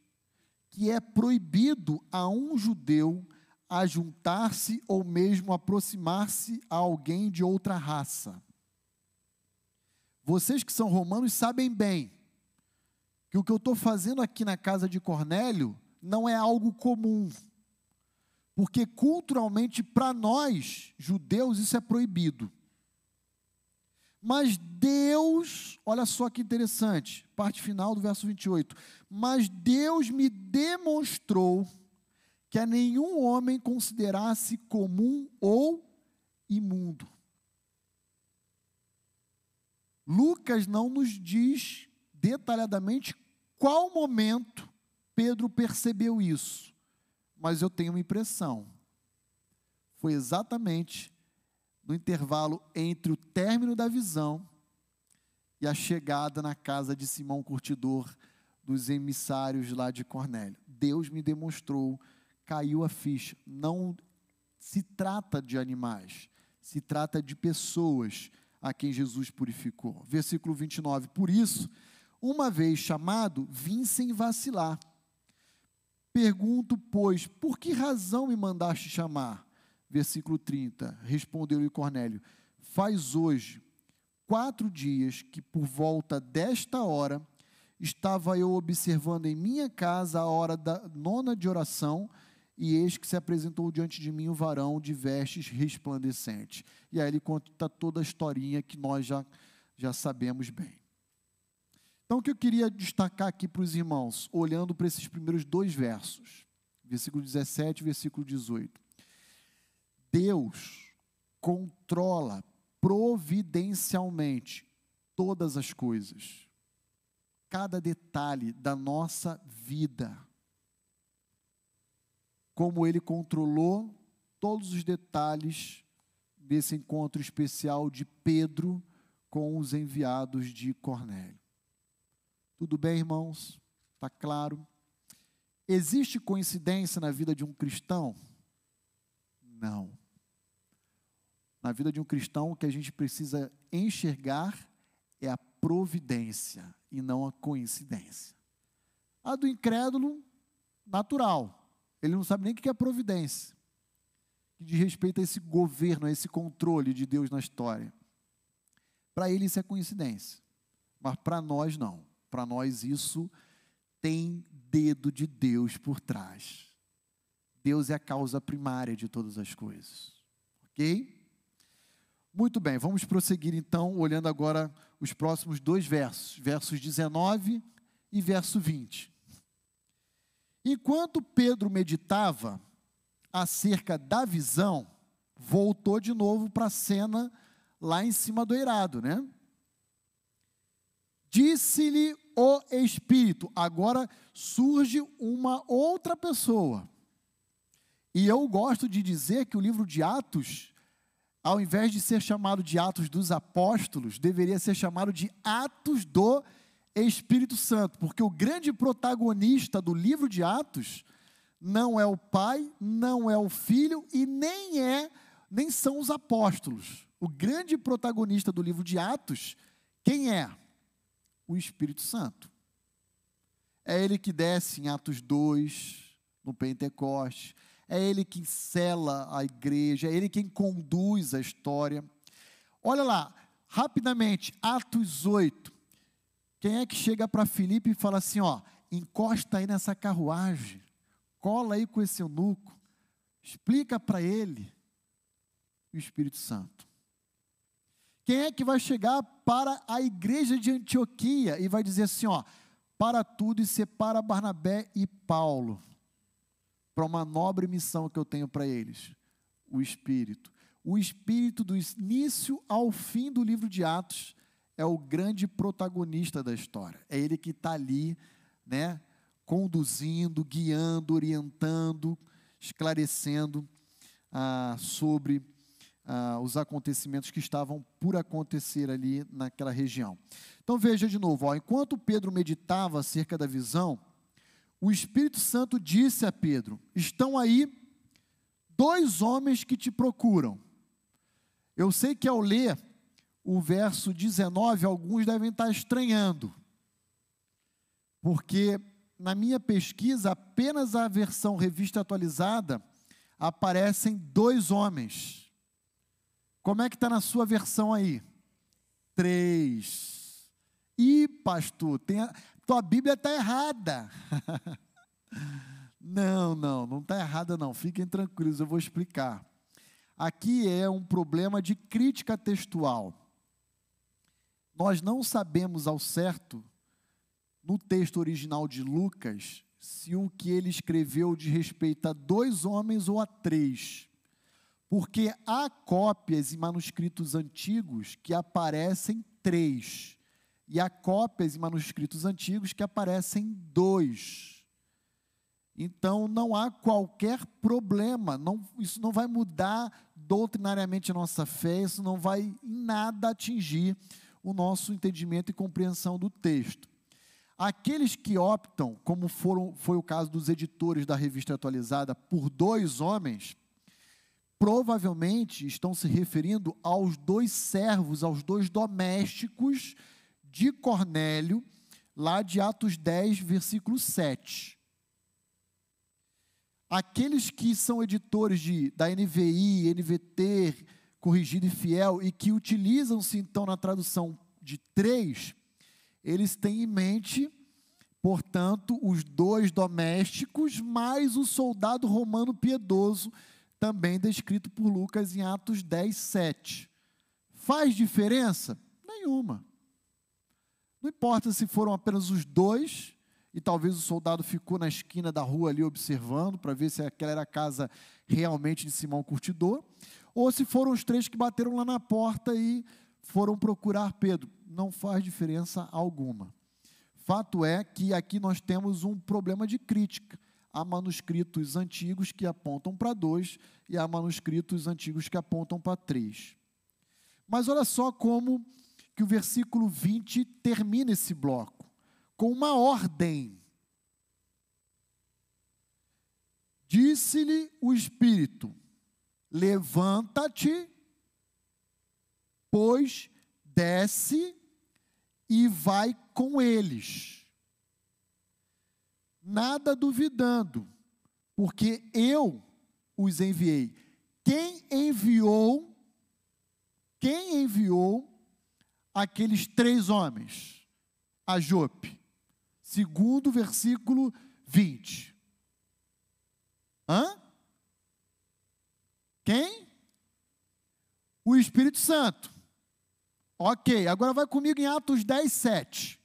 que é proibido a um judeu ajuntar-se ou mesmo aproximar-se a alguém de outra raça. Vocês que são romanos sabem bem que o que eu estou fazendo aqui na casa de Cornélio não é algo comum. Porque culturalmente, para nós, judeus, isso é proibido. Mas Deus, olha só que interessante, parte final do verso 28. Mas Deus me demonstrou que a nenhum homem considerasse comum ou imundo. Lucas não nos diz detalhadamente qual momento Pedro percebeu isso, mas eu tenho uma impressão. Foi exatamente no intervalo entre o término da visão e a chegada na casa de Simão Curtidor, dos emissários lá de Cornélio. Deus me demonstrou, caiu a ficha. Não se trata de animais, se trata de pessoas a quem Jesus purificou. Versículo 29. Por isso, uma vez chamado, vim sem vacilar. Pergunto, pois, por que razão me mandaste chamar? Versículo 30. Respondeu-lhe Cornélio: Faz hoje quatro dias que, por volta desta hora, estava eu observando em minha casa a hora da nona de oração, e eis que se apresentou diante de mim o varão de vestes resplandecentes. E aí ele conta toda a historinha que nós já, já sabemos bem. Então, o que eu queria destacar aqui para os irmãos, olhando para esses primeiros dois versos, versículo 17 e versículo 18. Deus controla providencialmente todas as coisas, cada detalhe da nossa vida. Como Ele controlou todos os detalhes desse encontro especial de Pedro com os enviados de Cornélio. Tudo bem, irmãos? Está claro? Existe coincidência na vida de um cristão? Não na vida de um cristão, o que a gente precisa enxergar é a providência e não a coincidência. A do incrédulo, natural. Ele não sabe nem o que é providência. Que diz respeito a esse governo, a esse controle de Deus na história. Para ele isso é coincidência. Mas para nós não. Para nós isso tem dedo de Deus por trás. Deus é a causa primária de todas as coisas. Ok? Muito bem, vamos prosseguir então, olhando agora os próximos dois versos, versos 19 e verso 20. Enquanto Pedro meditava acerca da visão, voltou de novo para a cena lá em cima do eirado, né? Disse-lhe o Espírito. Agora surge uma outra pessoa. E eu gosto de dizer que o livro de Atos ao invés de ser chamado de Atos dos Apóstolos, deveria ser chamado de Atos do Espírito Santo, porque o grande protagonista do livro de Atos não é o Pai, não é o Filho e nem é nem são os apóstolos. O grande protagonista do livro de Atos, quem é? O Espírito Santo. É ele que desce em Atos 2, no Pentecostes é Ele quem sela a igreja, é Ele quem conduz a história. Olha lá, rapidamente, Atos 8. Quem é que chega para Filipe e fala assim: ó, encosta aí nessa carruagem, cola aí com esse eunuco, explica para ele o Espírito Santo. Quem é que vai chegar para a igreja de Antioquia e vai dizer assim: ó, para tudo e separa Barnabé e Paulo? para uma nobre missão que eu tenho para eles: o Espírito. O Espírito, do início ao fim do livro de Atos, é o grande protagonista da história. É ele que está ali, né, conduzindo, guiando, orientando, esclarecendo ah, sobre ah, os acontecimentos que estavam por acontecer ali naquela região. Então veja de novo, ó, enquanto Pedro meditava acerca da visão, o Espírito Santo disse a Pedro: Estão aí dois homens que te procuram. Eu sei que ao ler o verso 19, alguns devem estar estranhando, porque na minha pesquisa, apenas a versão revista atualizada, aparecem dois homens. Como é que está na sua versão aí? Três. E, pastor, tem a, tua Bíblia está errada. Não, não, não está errada não. Fiquem tranquilos, eu vou explicar. Aqui é um problema de crítica textual. Nós não sabemos ao certo, no texto original de Lucas, se o que ele escreveu diz respeito a dois homens ou a três. Porque há cópias em manuscritos antigos que aparecem três, e há cópias em manuscritos antigos que aparecem dois. Então não há qualquer problema, não, isso não vai mudar doutrinariamente a nossa fé, isso não vai em nada atingir o nosso entendimento e compreensão do texto. Aqueles que optam, como foram, foi o caso dos editores da revista atualizada, por dois homens, provavelmente estão se referindo aos dois servos, aos dois domésticos de Cornélio, lá de Atos 10, versículo 7. Aqueles que são editores de, da NVI, NVT, Corrigido e Fiel, e que utilizam-se então na tradução de três, eles têm em mente, portanto, os dois domésticos, mais o soldado romano piedoso também descrito por Lucas em Atos 10, 7. Faz diferença? Nenhuma. Não importa se foram apenas os dois, e talvez o soldado ficou na esquina da rua ali observando, para ver se aquela era a casa realmente de Simão Curtidor, ou se foram os três que bateram lá na porta e foram procurar Pedro. Não faz diferença alguma. Fato é que aqui nós temos um problema de crítica há manuscritos antigos que apontam para dois e há manuscritos antigos que apontam para três. Mas olha só como que o versículo 20 termina esse bloco, com uma ordem. Disse-lhe o Espírito: Levanta-te, pois desce e vai com eles nada duvidando, porque eu os enviei. Quem enviou, quem enviou aqueles três homens? A Jope, segundo versículo 20. Hã? Quem? O Espírito Santo. Ok, agora vai comigo em Atos 10, 7.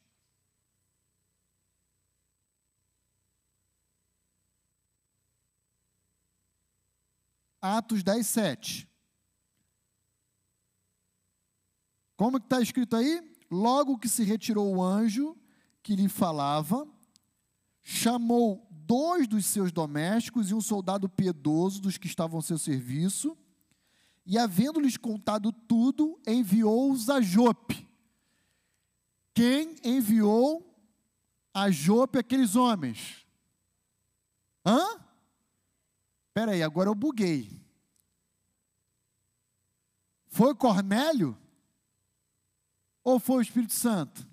Atos 10, 7. Como está escrito aí? Logo que se retirou o anjo que lhe falava, chamou dois dos seus domésticos e um soldado piedoso dos que estavam ao seu serviço, e havendo-lhes contado tudo, enviou-os a Jope. Quem enviou a Jope aqueles homens? Hã? Espera aí, agora eu buguei. Foi Cornélio? Ou foi o Espírito Santo?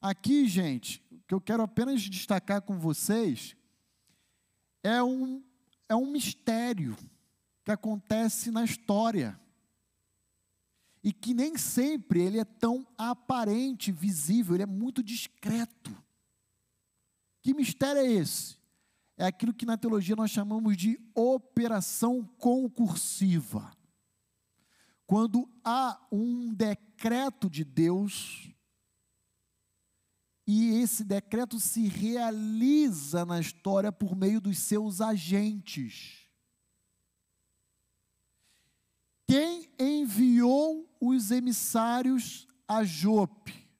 Aqui, gente, que eu quero apenas destacar com vocês é um, é um mistério que acontece na história e que nem sempre ele é tão aparente, visível, ele é muito discreto. Que mistério é esse? é aquilo que na teologia nós chamamos de operação concursiva. Quando há um decreto de Deus e esse decreto se realiza na história por meio dos seus agentes. Quem enviou os emissários a Jope?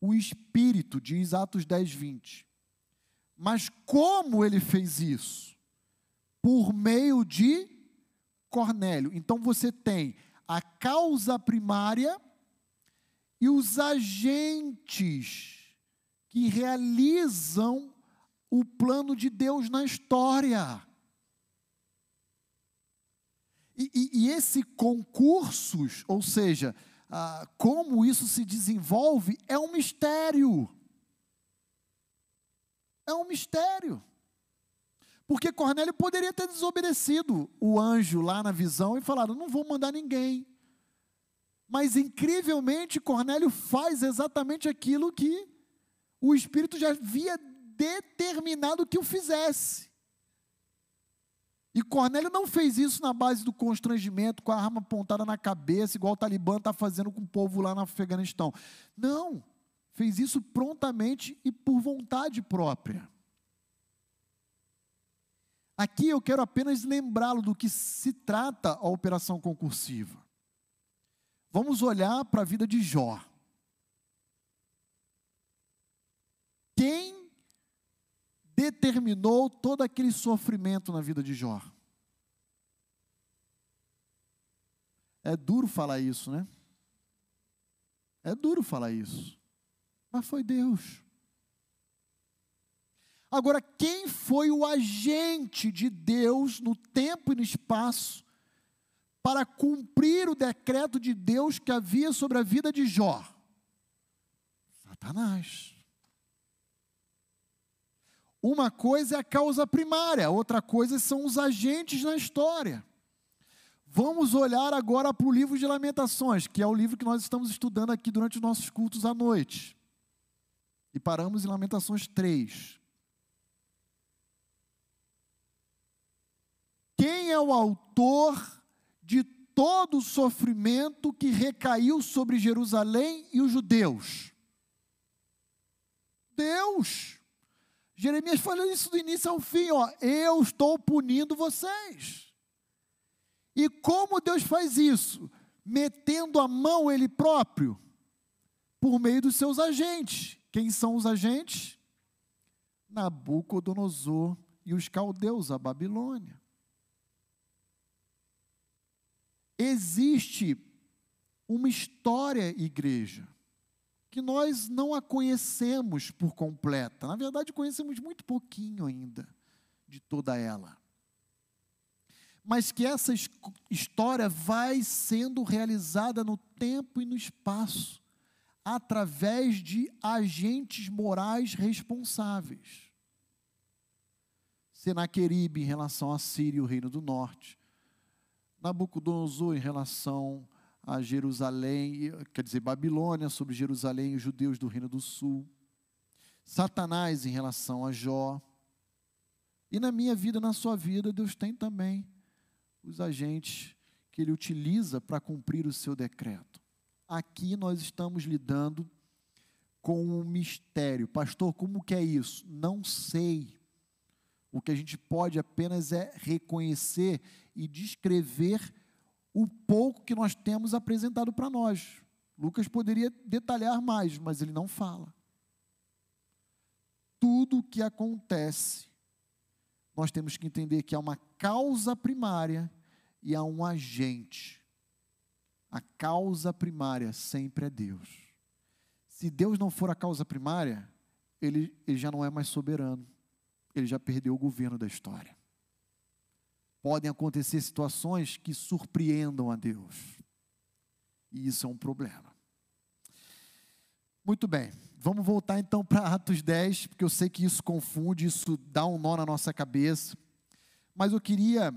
O Espírito, diz Atos 10, 20. Mas como ele fez isso? Por meio de Cornélio. Então você tem a causa primária e os agentes que realizam o plano de Deus na história. E, e, e esse concursos, ou seja, ah, como isso se desenvolve, é um mistério. É um mistério. Porque Cornélio poderia ter desobedecido o anjo lá na visão e falado: não vou mandar ninguém. Mas incrivelmente Cornélio faz exatamente aquilo que o Espírito já havia determinado que o fizesse. E Cornélio não fez isso na base do constrangimento, com a arma apontada na cabeça, igual o Talibã está fazendo com o povo lá no Afeganistão. Não, fez isso prontamente e por vontade própria. Aqui eu quero apenas lembrá-lo do que se trata a operação concursiva. Vamos olhar para a vida de Jó. Quem determinou todo aquele sofrimento na vida de Jó? É duro falar isso, né? É duro falar isso. Mas foi Deus. Agora, quem foi o agente de Deus no tempo e no espaço para cumprir o decreto de Deus que havia sobre a vida de Jó? Satanás. Uma coisa é a causa primária, outra coisa são os agentes na história. Vamos olhar agora para o livro de Lamentações, que é o livro que nós estamos estudando aqui durante os nossos cultos à noite. E paramos em Lamentações 3. Quem é o autor de todo o sofrimento que recaiu sobre Jerusalém e os judeus? Deus. Jeremias falou isso do início ao fim, ó, eu estou punindo vocês. E como Deus faz isso? Metendo a mão ele próprio por meio dos seus agentes. Quem são os agentes? Nabucodonosor e os caldeus, a Babilônia. Existe uma história, igreja, que nós não a conhecemos por completa. Na verdade, conhecemos muito pouquinho ainda de toda ela. Mas que essa história vai sendo realizada no tempo e no espaço, através de agentes morais responsáveis. Senaqueribe em relação a Síria e o Reino do Norte, Nabucodonosor em relação a Jerusalém, quer dizer, Babilônia sobre Jerusalém os judeus do Reino do Sul. Satanás em relação a Jó. E na minha vida, na sua vida, Deus tem também os agentes que ele utiliza para cumprir o seu decreto. Aqui nós estamos lidando com um mistério. Pastor, como que é isso? Não sei. O que a gente pode apenas é reconhecer e descrever o pouco que nós temos apresentado para nós. Lucas poderia detalhar mais, mas ele não fala. Tudo o que acontece, nós temos que entender que há uma causa primária e há um agente. A causa primária sempre é Deus. Se Deus não for a causa primária, ele, ele já não é mais soberano. Ele já perdeu o governo da história podem acontecer situações que surpreendam a Deus. E isso é um problema. Muito bem, vamos voltar então para Atos 10, porque eu sei que isso confunde, isso dá um nó na nossa cabeça. Mas eu queria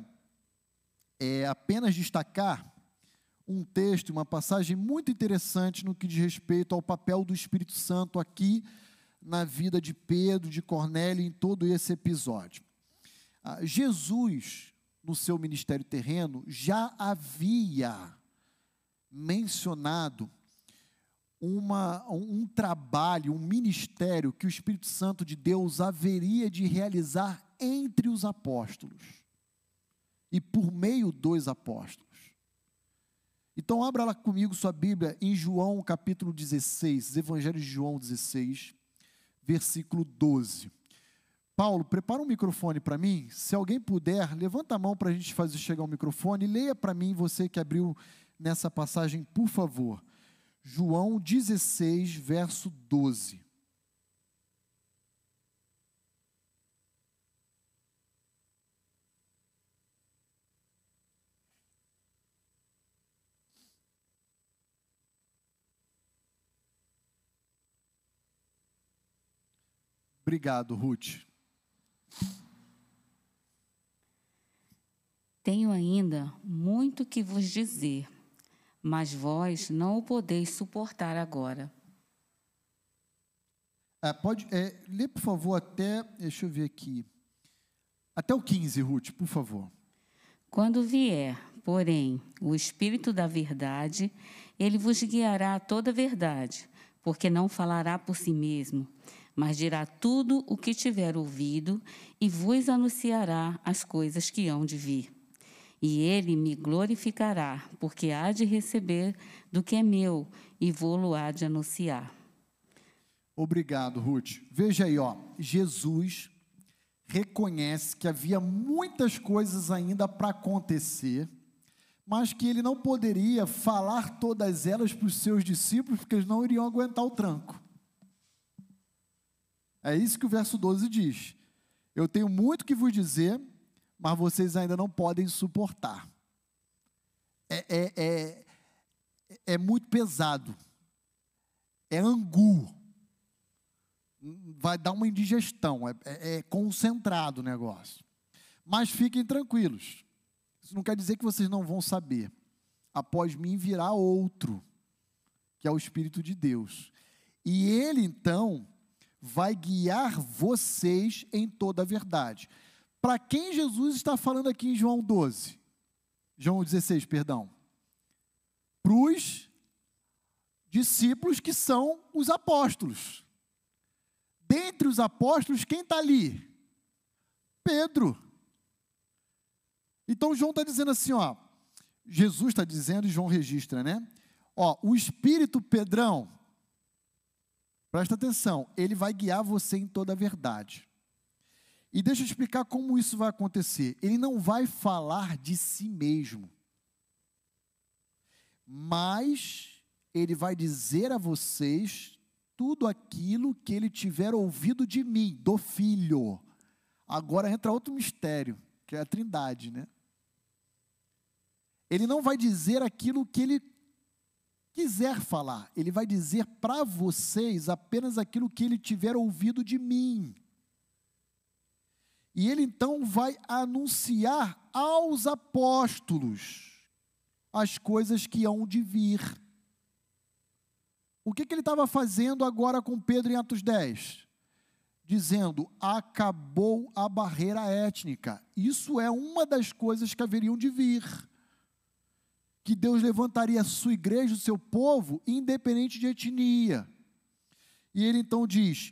é, apenas destacar um texto, uma passagem muito interessante no que diz respeito ao papel do Espírito Santo aqui na vida de Pedro, de Cornélio, em todo esse episódio. Ah, Jesus, no seu ministério terreno, já havia mencionado uma, um trabalho, um ministério que o Espírito Santo de Deus haveria de realizar entre os apóstolos e por meio dos apóstolos. Então, abra lá comigo sua Bíblia em João capítulo 16, Evangelho de João 16, versículo 12. Paulo, prepara um microfone para mim. Se alguém puder, levanta a mão para a gente fazer chegar o microfone. Leia para mim, você que abriu nessa passagem, por favor. João 16, verso 12. Obrigado, Ruth. Tenho ainda muito que vos dizer, mas vós não o podeis suportar agora. É, pode é, ler, por favor, até. Deixa eu ver aqui. Até o 15, Ruth, por favor. Quando vier, porém, o Espírito da Verdade, ele vos guiará a toda a verdade, porque não falará por si mesmo, mas dirá tudo o que tiver ouvido e vos anunciará as coisas que hão de vir. E ele me glorificará, porque há de receber do que é meu e vou-lo há de anunciar. Obrigado, Ruth. Veja aí, ó, Jesus reconhece que havia muitas coisas ainda para acontecer, mas que ele não poderia falar todas elas para os seus discípulos, porque eles não iriam aguentar o tranco. É isso que o verso 12 diz. Eu tenho muito que vos dizer, mas vocês ainda não podem suportar. É, é, é, é muito pesado. É angu vai dar uma indigestão, é, é, é concentrado o negócio. Mas fiquem tranquilos, isso não quer dizer que vocês não vão saber. Após mim virá outro, que é o Espírito de Deus. E ele então vai guiar vocês em toda a verdade. Para quem Jesus está falando aqui em João 12? João 16, perdão. Para os discípulos que são os apóstolos dentre os apóstolos, quem está ali? Pedro. Então João está dizendo assim, ó, Jesus está dizendo e João registra, né? Ó, o Espírito Pedrão, presta atenção, ele vai guiar você em toda a verdade. E deixa eu explicar como isso vai acontecer. Ele não vai falar de si mesmo, mas ele vai dizer a vocês tudo aquilo que ele tiver ouvido de mim, do Filho. Agora entra outro mistério, que é a Trindade, né? Ele não vai dizer aquilo que ele quiser falar, ele vai dizer para vocês apenas aquilo que ele tiver ouvido de mim. E ele então vai anunciar aos apóstolos as coisas que hão de vir. O que, que ele estava fazendo agora com Pedro em Atos 10? Dizendo: acabou a barreira étnica. Isso é uma das coisas que haveriam de vir. Que Deus levantaria a sua igreja, o seu povo, independente de etnia. E ele então diz: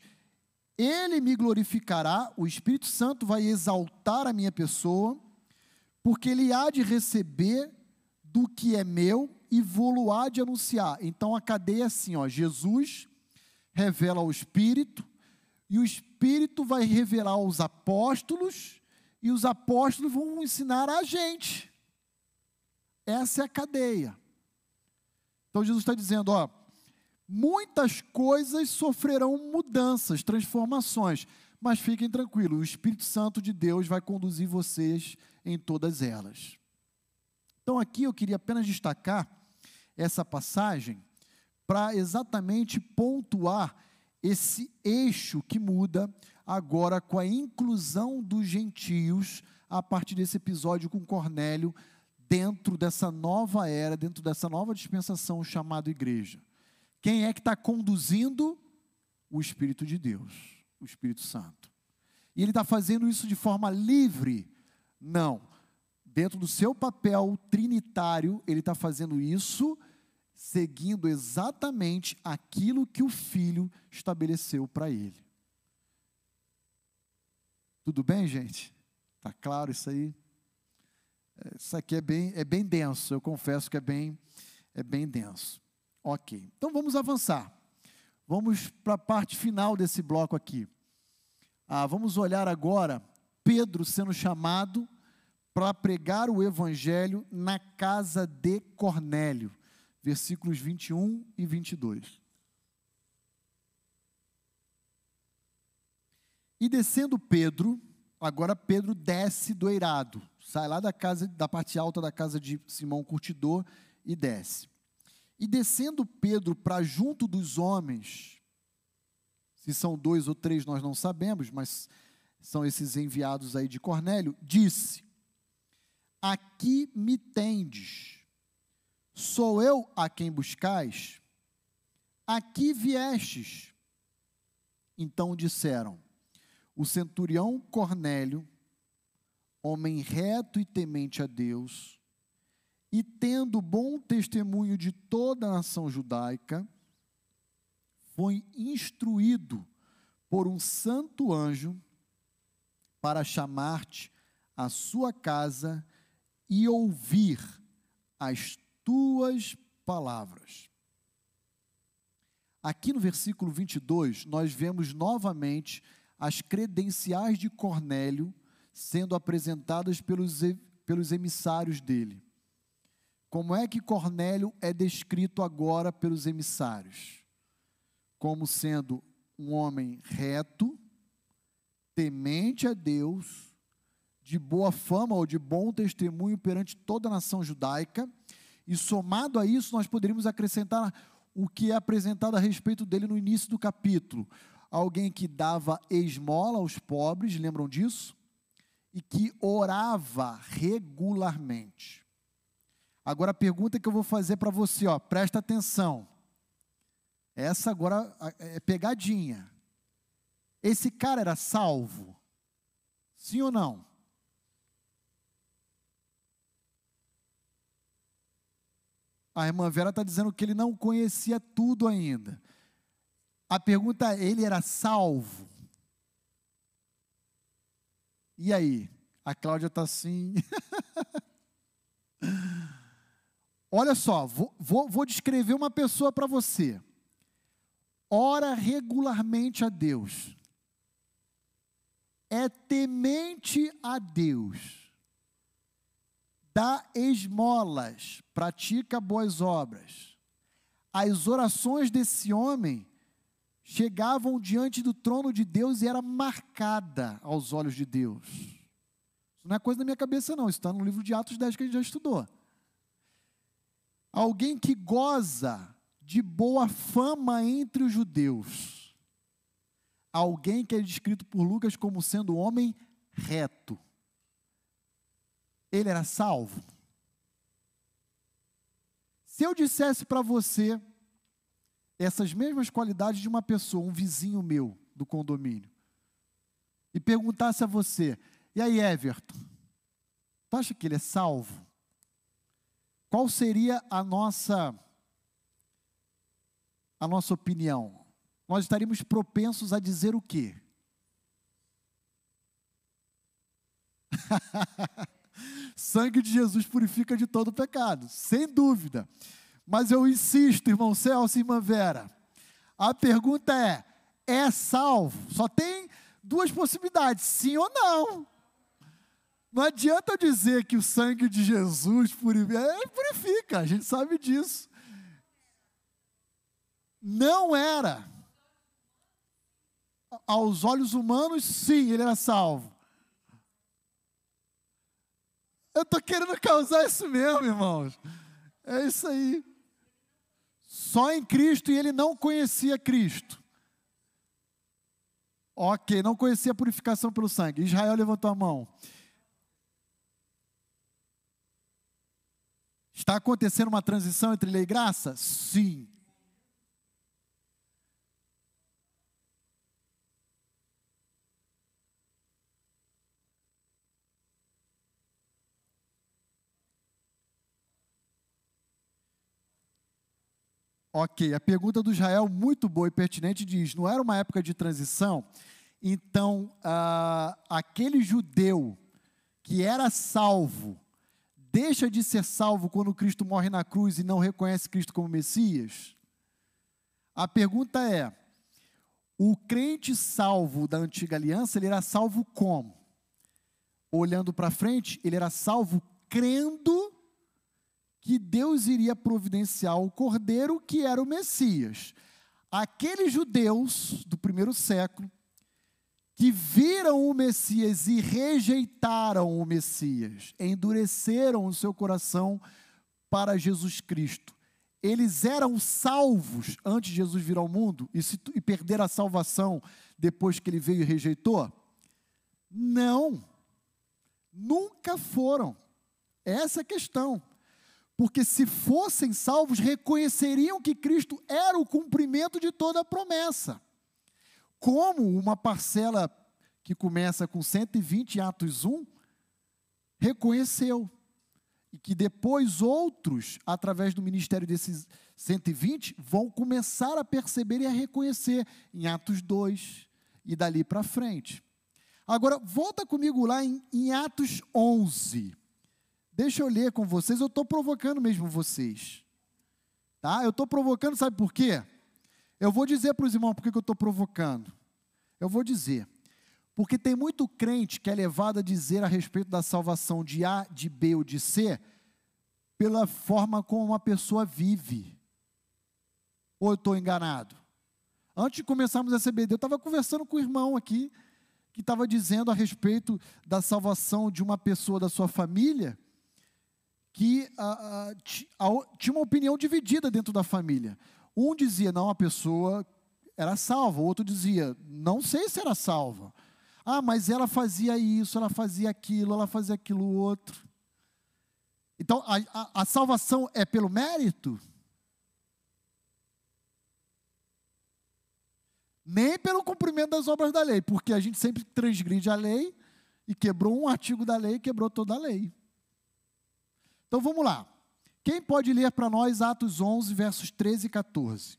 Ele me glorificará, o Espírito Santo vai exaltar a minha pessoa, porque ele há de receber do que é meu e vou-lo há de anunciar. Então a cadeia é assim, ó, Jesus revela ao Espírito, e o Espírito vai revelar aos apóstolos, e os apóstolos vão ensinar a gente. Essa é a cadeia. Então Jesus está dizendo, ó, muitas coisas sofrerão mudanças, transformações, mas fiquem tranquilos, o Espírito Santo de Deus vai conduzir vocês em todas elas. Então aqui eu queria apenas destacar essa passagem para exatamente pontuar esse eixo que muda agora com a inclusão dos gentios a partir desse episódio com Cornélio dentro dessa nova era, dentro dessa nova dispensação chamada igreja. Quem é que está conduzindo? O Espírito de Deus, o Espírito Santo. E ele está fazendo isso de forma livre? Não. Dentro do seu papel trinitário, ele está fazendo isso seguindo exatamente aquilo que o filho estabeleceu para ele. Tudo bem, gente? Tá claro isso aí? É, isso aqui é bem, é bem denso, eu confesso que é bem, é bem denso. Ok, então vamos avançar. Vamos para a parte final desse bloco aqui. Ah, vamos olhar agora Pedro sendo chamado para pregar o evangelho na casa de Cornélio versículos 21 e 22. E descendo Pedro, agora Pedro desce do eirado, sai lá da casa, da parte alta da casa de Simão Curtidor e desce. E descendo Pedro para junto dos homens, se são dois ou três nós não sabemos, mas são esses enviados aí de Cornélio, disse: Aqui me tendes Sou eu a quem buscais? Aqui viestes. então disseram: O centurião Cornélio, homem reto e temente a Deus, e tendo bom testemunho de toda a nação judaica, foi instruído por um santo anjo para chamar-te à sua casa e ouvir as tuas palavras. Aqui no versículo 22, nós vemos novamente as credenciais de Cornélio sendo apresentadas pelos, pelos emissários dele. Como é que Cornélio é descrito agora pelos emissários? Como sendo um homem reto, temente a Deus, de boa fama ou de bom testemunho perante toda a nação judaica, e somado a isso, nós poderíamos acrescentar o que é apresentado a respeito dele no início do capítulo. Alguém que dava esmola aos pobres, lembram disso? E que orava regularmente. Agora a pergunta que eu vou fazer para você, ó, presta atenção. Essa agora é pegadinha. Esse cara era salvo? Sim ou não? A irmã Vera está dizendo que ele não conhecia tudo ainda. A pergunta é: ele era salvo? E aí? A Cláudia está assim. Olha só, vou, vou, vou descrever uma pessoa para você. Ora regularmente a Deus. É temente a Deus dá esmolas, pratica boas obras. As orações desse homem chegavam diante do trono de Deus e era marcada aos olhos de Deus. Isso não é coisa da minha cabeça, não. Isso está no livro de Atos 10 que a gente já estudou. Alguém que goza de boa fama entre os judeus. Alguém que é descrito por Lucas como sendo homem reto ele era salvo? Se eu dissesse para você essas mesmas qualidades de uma pessoa, um vizinho meu do condomínio, e perguntasse a você: e aí, Everton, tu acha que ele é salvo? Qual seria a nossa a nossa opinião? Nós estaríamos propensos a dizer o quê? Sangue de Jesus purifica de todo pecado, sem dúvida. Mas eu insisto, irmão Celso e irmã Vera, a pergunta é: é salvo? Só tem duas possibilidades, sim ou não. Não adianta eu dizer que o sangue de Jesus purifica, é, purifica, a gente sabe disso. Não era. Aos olhos humanos, sim, ele era salvo. Eu estou querendo causar isso mesmo, irmãos. É isso aí. Só em Cristo e ele não conhecia Cristo. Ok, não conhecia a purificação pelo sangue. Israel levantou a mão. Está acontecendo uma transição entre lei e graça? Sim. Ok, a pergunta do Israel, muito boa e pertinente, diz: não era uma época de transição? Então, ah, aquele judeu que era salvo, deixa de ser salvo quando Cristo morre na cruz e não reconhece Cristo como Messias? A pergunta é: o crente salvo da antiga aliança, ele era salvo como? Olhando para frente, ele era salvo crendo que Deus iria providenciar o cordeiro que era o Messias. Aqueles judeus do primeiro século que viram o Messias e rejeitaram o Messias, endureceram o seu coração para Jesus Cristo. Eles eram salvos antes de Jesus vir ao mundo e, se, e perderam a salvação depois que ele veio e rejeitou? Não, nunca foram. Essa é a questão porque se fossem salvos, reconheceriam que Cristo era o cumprimento de toda a promessa. Como uma parcela que começa com 120 em Atos 1 reconheceu. E que depois outros, através do ministério desses 120, vão começar a perceber e a reconhecer em Atos 2 e dali para frente. Agora, volta comigo lá em, em Atos 11. Deixa eu ler com vocês, eu estou provocando mesmo vocês. Tá? Eu estou provocando, sabe por quê? Eu vou dizer para os irmãos por que eu estou provocando. Eu vou dizer. Porque tem muito crente que é levado a dizer a respeito da salvação de A, de B ou de C, pela forma como uma pessoa vive. Ou eu estou enganado? Antes de começarmos a CBD, eu estava conversando com o irmão aqui, que estava dizendo a respeito da salvação de uma pessoa da sua família, que ah, ah, tinha uma opinião dividida dentro da família. Um dizia, não, a pessoa era salva, o outro dizia, não sei se era salva. Ah, mas ela fazia isso, ela fazia aquilo, ela fazia aquilo outro. Então, a, a, a salvação é pelo mérito? Nem pelo cumprimento das obras da lei, porque a gente sempre transgride a lei e quebrou um artigo da lei, quebrou toda a lei. Então vamos lá. Quem pode ler para nós Atos 11, versos 13 e 14?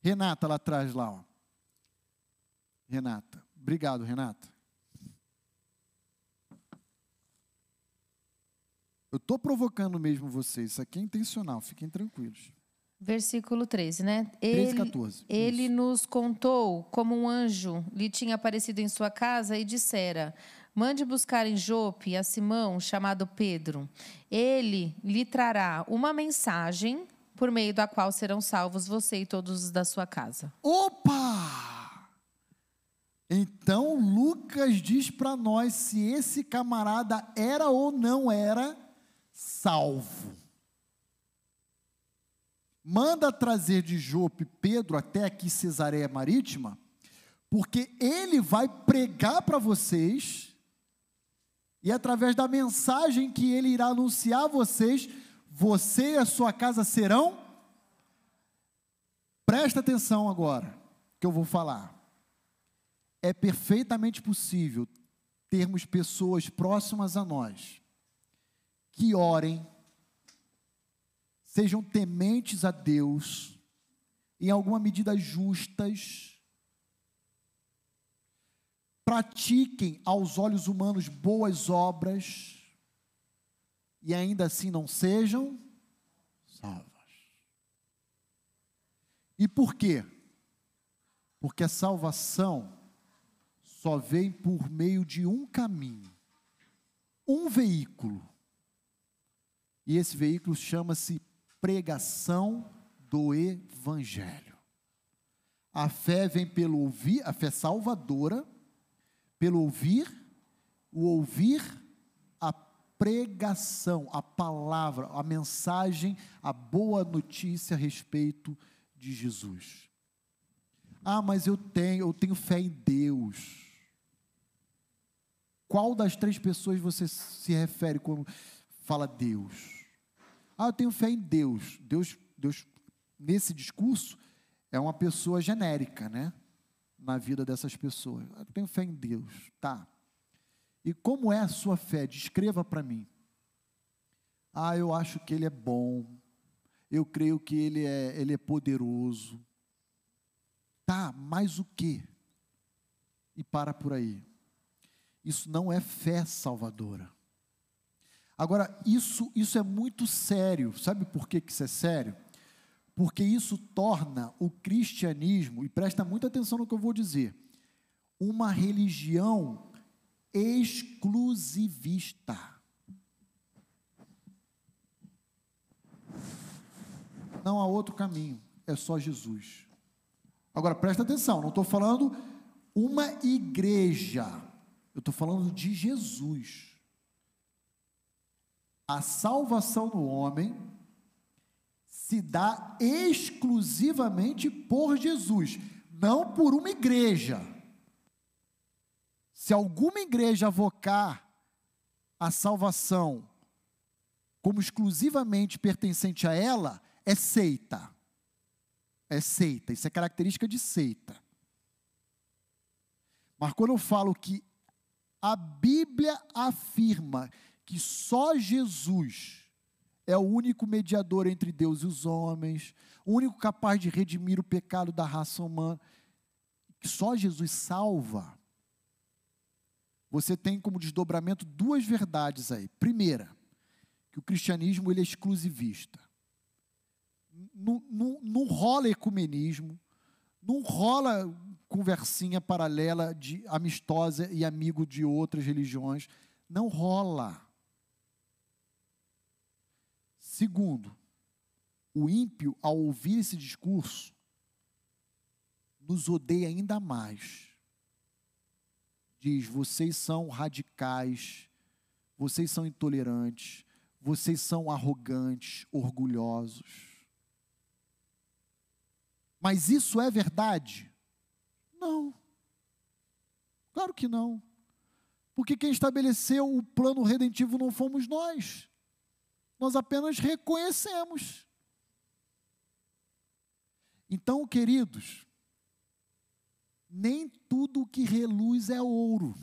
Renata lá atrás, lá. Ó. Renata. Obrigado, Renata. Eu estou provocando mesmo vocês. Isso aqui é intencional. Fiquem tranquilos. Versículo 13, né? 13, 14. Ele, ele nos contou como um anjo lhe tinha aparecido em sua casa e dissera: Mande buscar em Jope a Simão, chamado Pedro. Ele lhe trará uma mensagem por meio da qual serão salvos você e todos os da sua casa. Opa! Então Lucas diz para nós se esse camarada era ou não era salvo. Manda trazer de Jope Pedro até aqui Cesareia Marítima, porque ele vai pregar para vocês e através da mensagem que ele irá anunciar a vocês, você e a sua casa serão. Presta atenção agora, que eu vou falar. É perfeitamente possível termos pessoas próximas a nós que orem, sejam tementes a Deus, em alguma medida justas, pratiquem aos olhos humanos boas obras e ainda assim não sejam salvas. E por quê? Porque a salvação só vem por meio de um caminho, um veículo. E esse veículo chama-se pregação do Evangelho. A fé vem pelo ouvir, a fé salvadora pelo ouvir, o ouvir a pregação, a palavra, a mensagem, a boa notícia a respeito de Jesus. Ah, mas eu tenho, eu tenho fé em Deus. Qual das três pessoas você se refere quando fala Deus? Ah, eu tenho fé em Deus. Deus, Deus nesse discurso é uma pessoa genérica, né? Na vida dessas pessoas. Eu tenho fé em Deus, tá? E como é a sua fé? Descreva para mim. Ah, eu acho que Ele é bom. Eu creio que Ele é, ele é poderoso. Tá, mas o que? E para por aí. Isso não é fé salvadora. Agora, isso, isso é muito sério. Sabe por que, que isso é sério? Porque isso torna o cristianismo, e presta muita atenção no que eu vou dizer, uma religião exclusivista. Não há outro caminho, é só Jesus. Agora presta atenção, não estou falando uma igreja, eu estou falando de Jesus. A salvação do homem se dá exclusivamente por Jesus, não por uma igreja. Se alguma igreja avocar a salvação como exclusivamente pertencente a ela, é seita. é seita, isso é característica de seita. Mas quando eu falo que a Bíblia afirma que só Jesus é o único mediador entre Deus e os homens, o único capaz de redimir o pecado da raça humana, só Jesus salva, você tem como desdobramento duas verdades aí. Primeira, que o cristianismo ele é exclusivista. Não, não, não rola ecumenismo, não rola conversinha paralela de amistosa e amigo de outras religiões. Não rola. Segundo, o ímpio, ao ouvir esse discurso, nos odeia ainda mais. Diz: vocês são radicais, vocês são intolerantes, vocês são arrogantes, orgulhosos. Mas isso é verdade? Não. Claro que não. Porque quem estabeleceu o plano redentivo não fomos nós. Nós apenas reconhecemos. Então, queridos, nem tudo que reluz é ouro.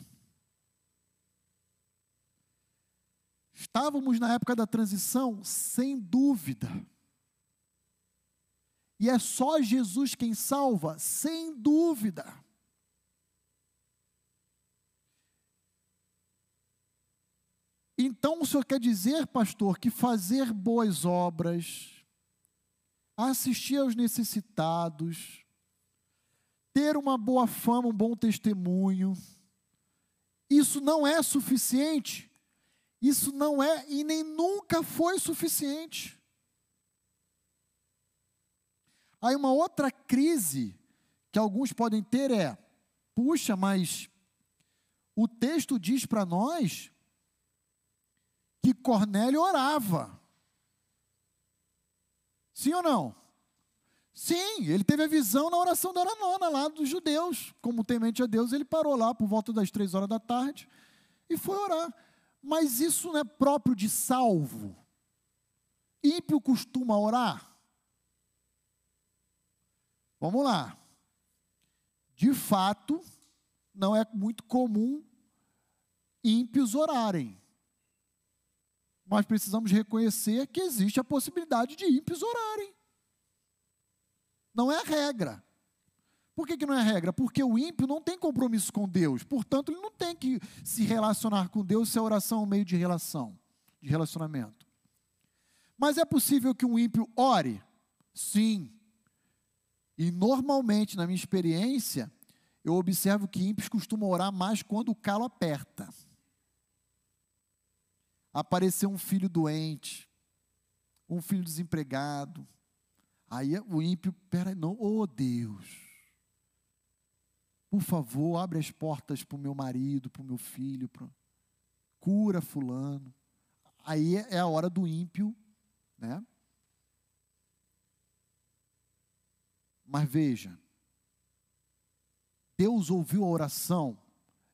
Estávamos na época da transição, sem dúvida. E é só Jesus quem salva, sem dúvida. Então o senhor quer dizer, pastor, que fazer boas obras, assistir aos necessitados, ter uma boa fama, um bom testemunho, isso não é suficiente. Isso não é e nem nunca foi suficiente. Aí uma outra crise que alguns podem ter é: puxa, mas o texto diz para nós que Cornélio orava. Sim ou não? Sim, ele teve a visão na oração da hora nona lá dos judeus. Como temente a Deus, ele parou lá por volta das três horas da tarde e foi orar. Mas isso não é próprio de salvo. Ímpio costuma orar? Vamos lá. De fato, não é muito comum ímpios orarem. Mas precisamos reconhecer que existe a possibilidade de ímpios orarem. Não é a regra. Por que, que não é regra? Porque o ímpio não tem compromisso com Deus. Portanto, ele não tem que se relacionar com Deus se a oração é um meio de relação, de relacionamento. Mas é possível que um ímpio ore? Sim. E normalmente, na minha experiência, eu observo que ímpios costumam orar mais quando o calo aperta. Apareceu um filho doente, um filho desempregado. Aí o ímpio, peraí, não, oh Deus, por favor, abre as portas para o meu marido, para o meu filho, pra... cura fulano. Aí é a hora do ímpio, né? Mas veja, Deus ouviu a oração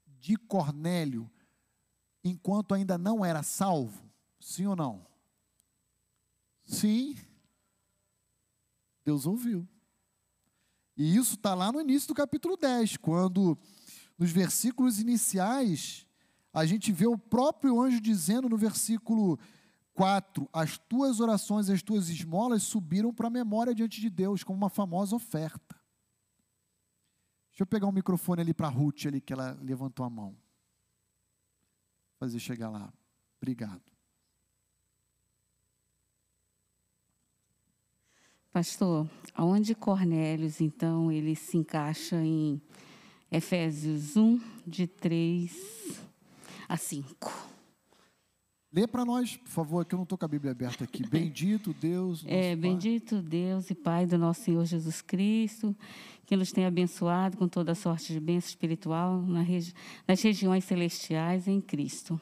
de Cornélio enquanto ainda não era salvo? Sim ou não? Sim. Deus ouviu. E isso está lá no início do capítulo 10, quando nos versículos iniciais a gente vê o próprio anjo dizendo no versículo 4: As tuas orações e as tuas esmolas subiram para a memória diante de Deus, como uma famosa oferta. Deixa eu pegar um microfone ali para a Ruth, ali, que ela levantou a mão. Fazer chegar lá. Obrigado. Pastor, aonde Cornélios, então, ele se encaixa em Efésios 1, de 3 a 5? Lê para nós, por favor, que eu não estou com a Bíblia aberta aqui. Bendito Deus. É, bendito Deus e Pai do nosso Senhor Jesus Cristo, que nos tem abençoado com toda sorte de bênção espiritual nas regiões celestiais em Cristo.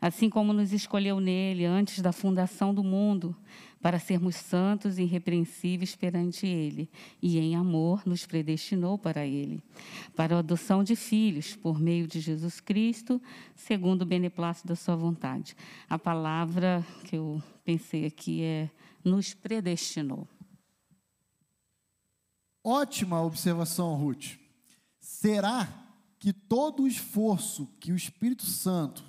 Assim como nos escolheu nele antes da fundação do mundo, para sermos santos e irrepreensíveis perante Ele, e em amor nos predestinou para Ele, para a adoção de filhos por meio de Jesus Cristo, segundo o beneplácito da Sua vontade. A palavra que eu pensei aqui é nos predestinou. Ótima observação, Ruth. Será que todo o esforço que o Espírito Santo,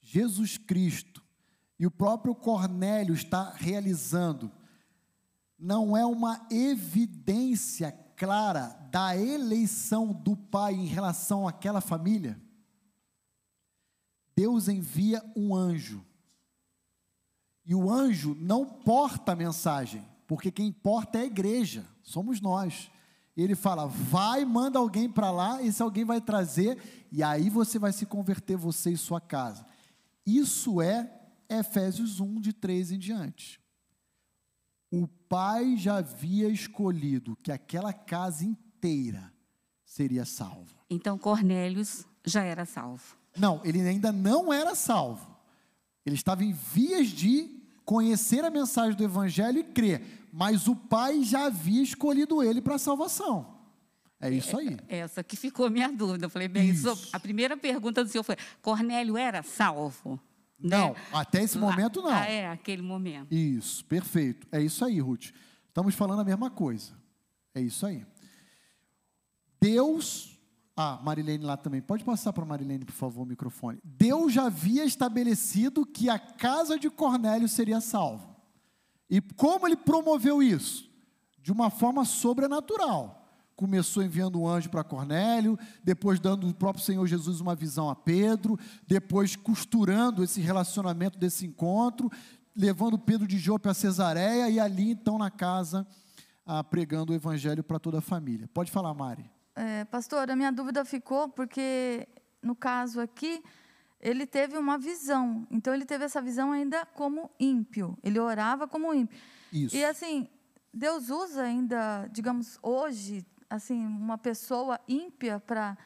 Jesus Cristo e o próprio Cornélio está realizando não é uma evidência clara da eleição do pai em relação àquela família? Deus envia um anjo. E o anjo não porta a mensagem, porque quem porta é a igreja, somos nós. Ele fala: vai, manda alguém para lá, esse alguém vai trazer, e aí você vai se converter, você e sua casa. Isso é Efésios 1, de 3 em diante. O pai já havia escolhido que aquela casa inteira seria salva. Então Cornélios já era salvo. Não, ele ainda não era salvo. Ele estava em vias de conhecer a mensagem do evangelho e crer, mas o pai já havia escolhido ele para a salvação. É isso aí. Essa que ficou a minha dúvida. Eu falei, bem, isso- a primeira pergunta do senhor foi: Cornélio era salvo? Não, Né? até esse momento não. Ah, é, aquele momento. Isso, perfeito. É isso aí, Ruth. Estamos falando a mesma coisa. É isso aí. Deus. Ah, Marilene lá também. Pode passar para Marilene, por favor, o microfone. Deus já havia estabelecido que a casa de Cornélio seria salva. E como ele promoveu isso? De uma forma sobrenatural. Começou enviando um anjo para Cornélio, depois dando o próprio Senhor Jesus uma visão a Pedro, depois costurando esse relacionamento desse encontro, levando Pedro de Jope a Cesareia e ali então na casa ah, pregando o evangelho para toda a família. Pode falar, Mari. É, pastor, a minha dúvida ficou porque, no caso aqui, ele teve uma visão. Então, ele teve essa visão ainda como ímpio. Ele orava como ímpio. Isso. E, assim, Deus usa ainda, digamos, hoje, assim, uma pessoa ímpia para...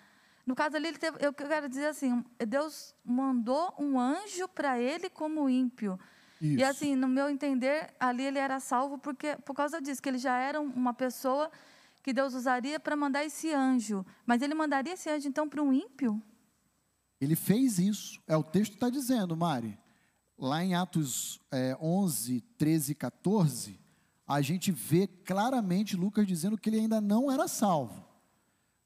No caso ali, ele teve, eu quero dizer assim, Deus mandou um anjo para ele como ímpio. E Isso. assim, no meu entender, ali ele era salvo porque por causa disso, que ele já era uma pessoa que Deus usaria para mandar esse anjo. Mas ele mandaria esse anjo então para um ímpio? Ele fez isso. É o texto que está dizendo, Mari. Lá em Atos é, 11, 13 e 14, a gente vê claramente Lucas dizendo que ele ainda não era salvo.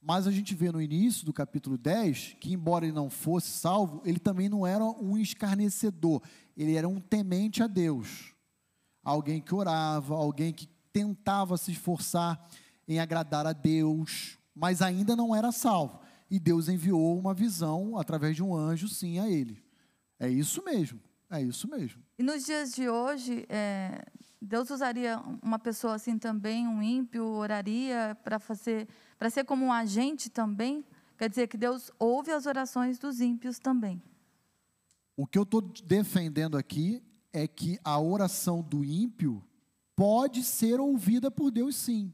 Mas a gente vê no início do capítulo 10 que, embora ele não fosse salvo, ele também não era um escarnecedor. Ele era um temente a Deus. Alguém que orava, alguém que tentava se esforçar em agradar a Deus, mas ainda não era salvo. E Deus enviou uma visão através de um anjo, sim, a ele. É isso mesmo. É isso mesmo. E nos dias de hoje, é, Deus usaria uma pessoa assim também, um ímpio, oraria para fazer, para ser como um agente também? Quer dizer que Deus ouve as orações dos ímpios também. O que eu estou defendendo aqui é que a oração do ímpio pode ser ouvida por Deus, sim.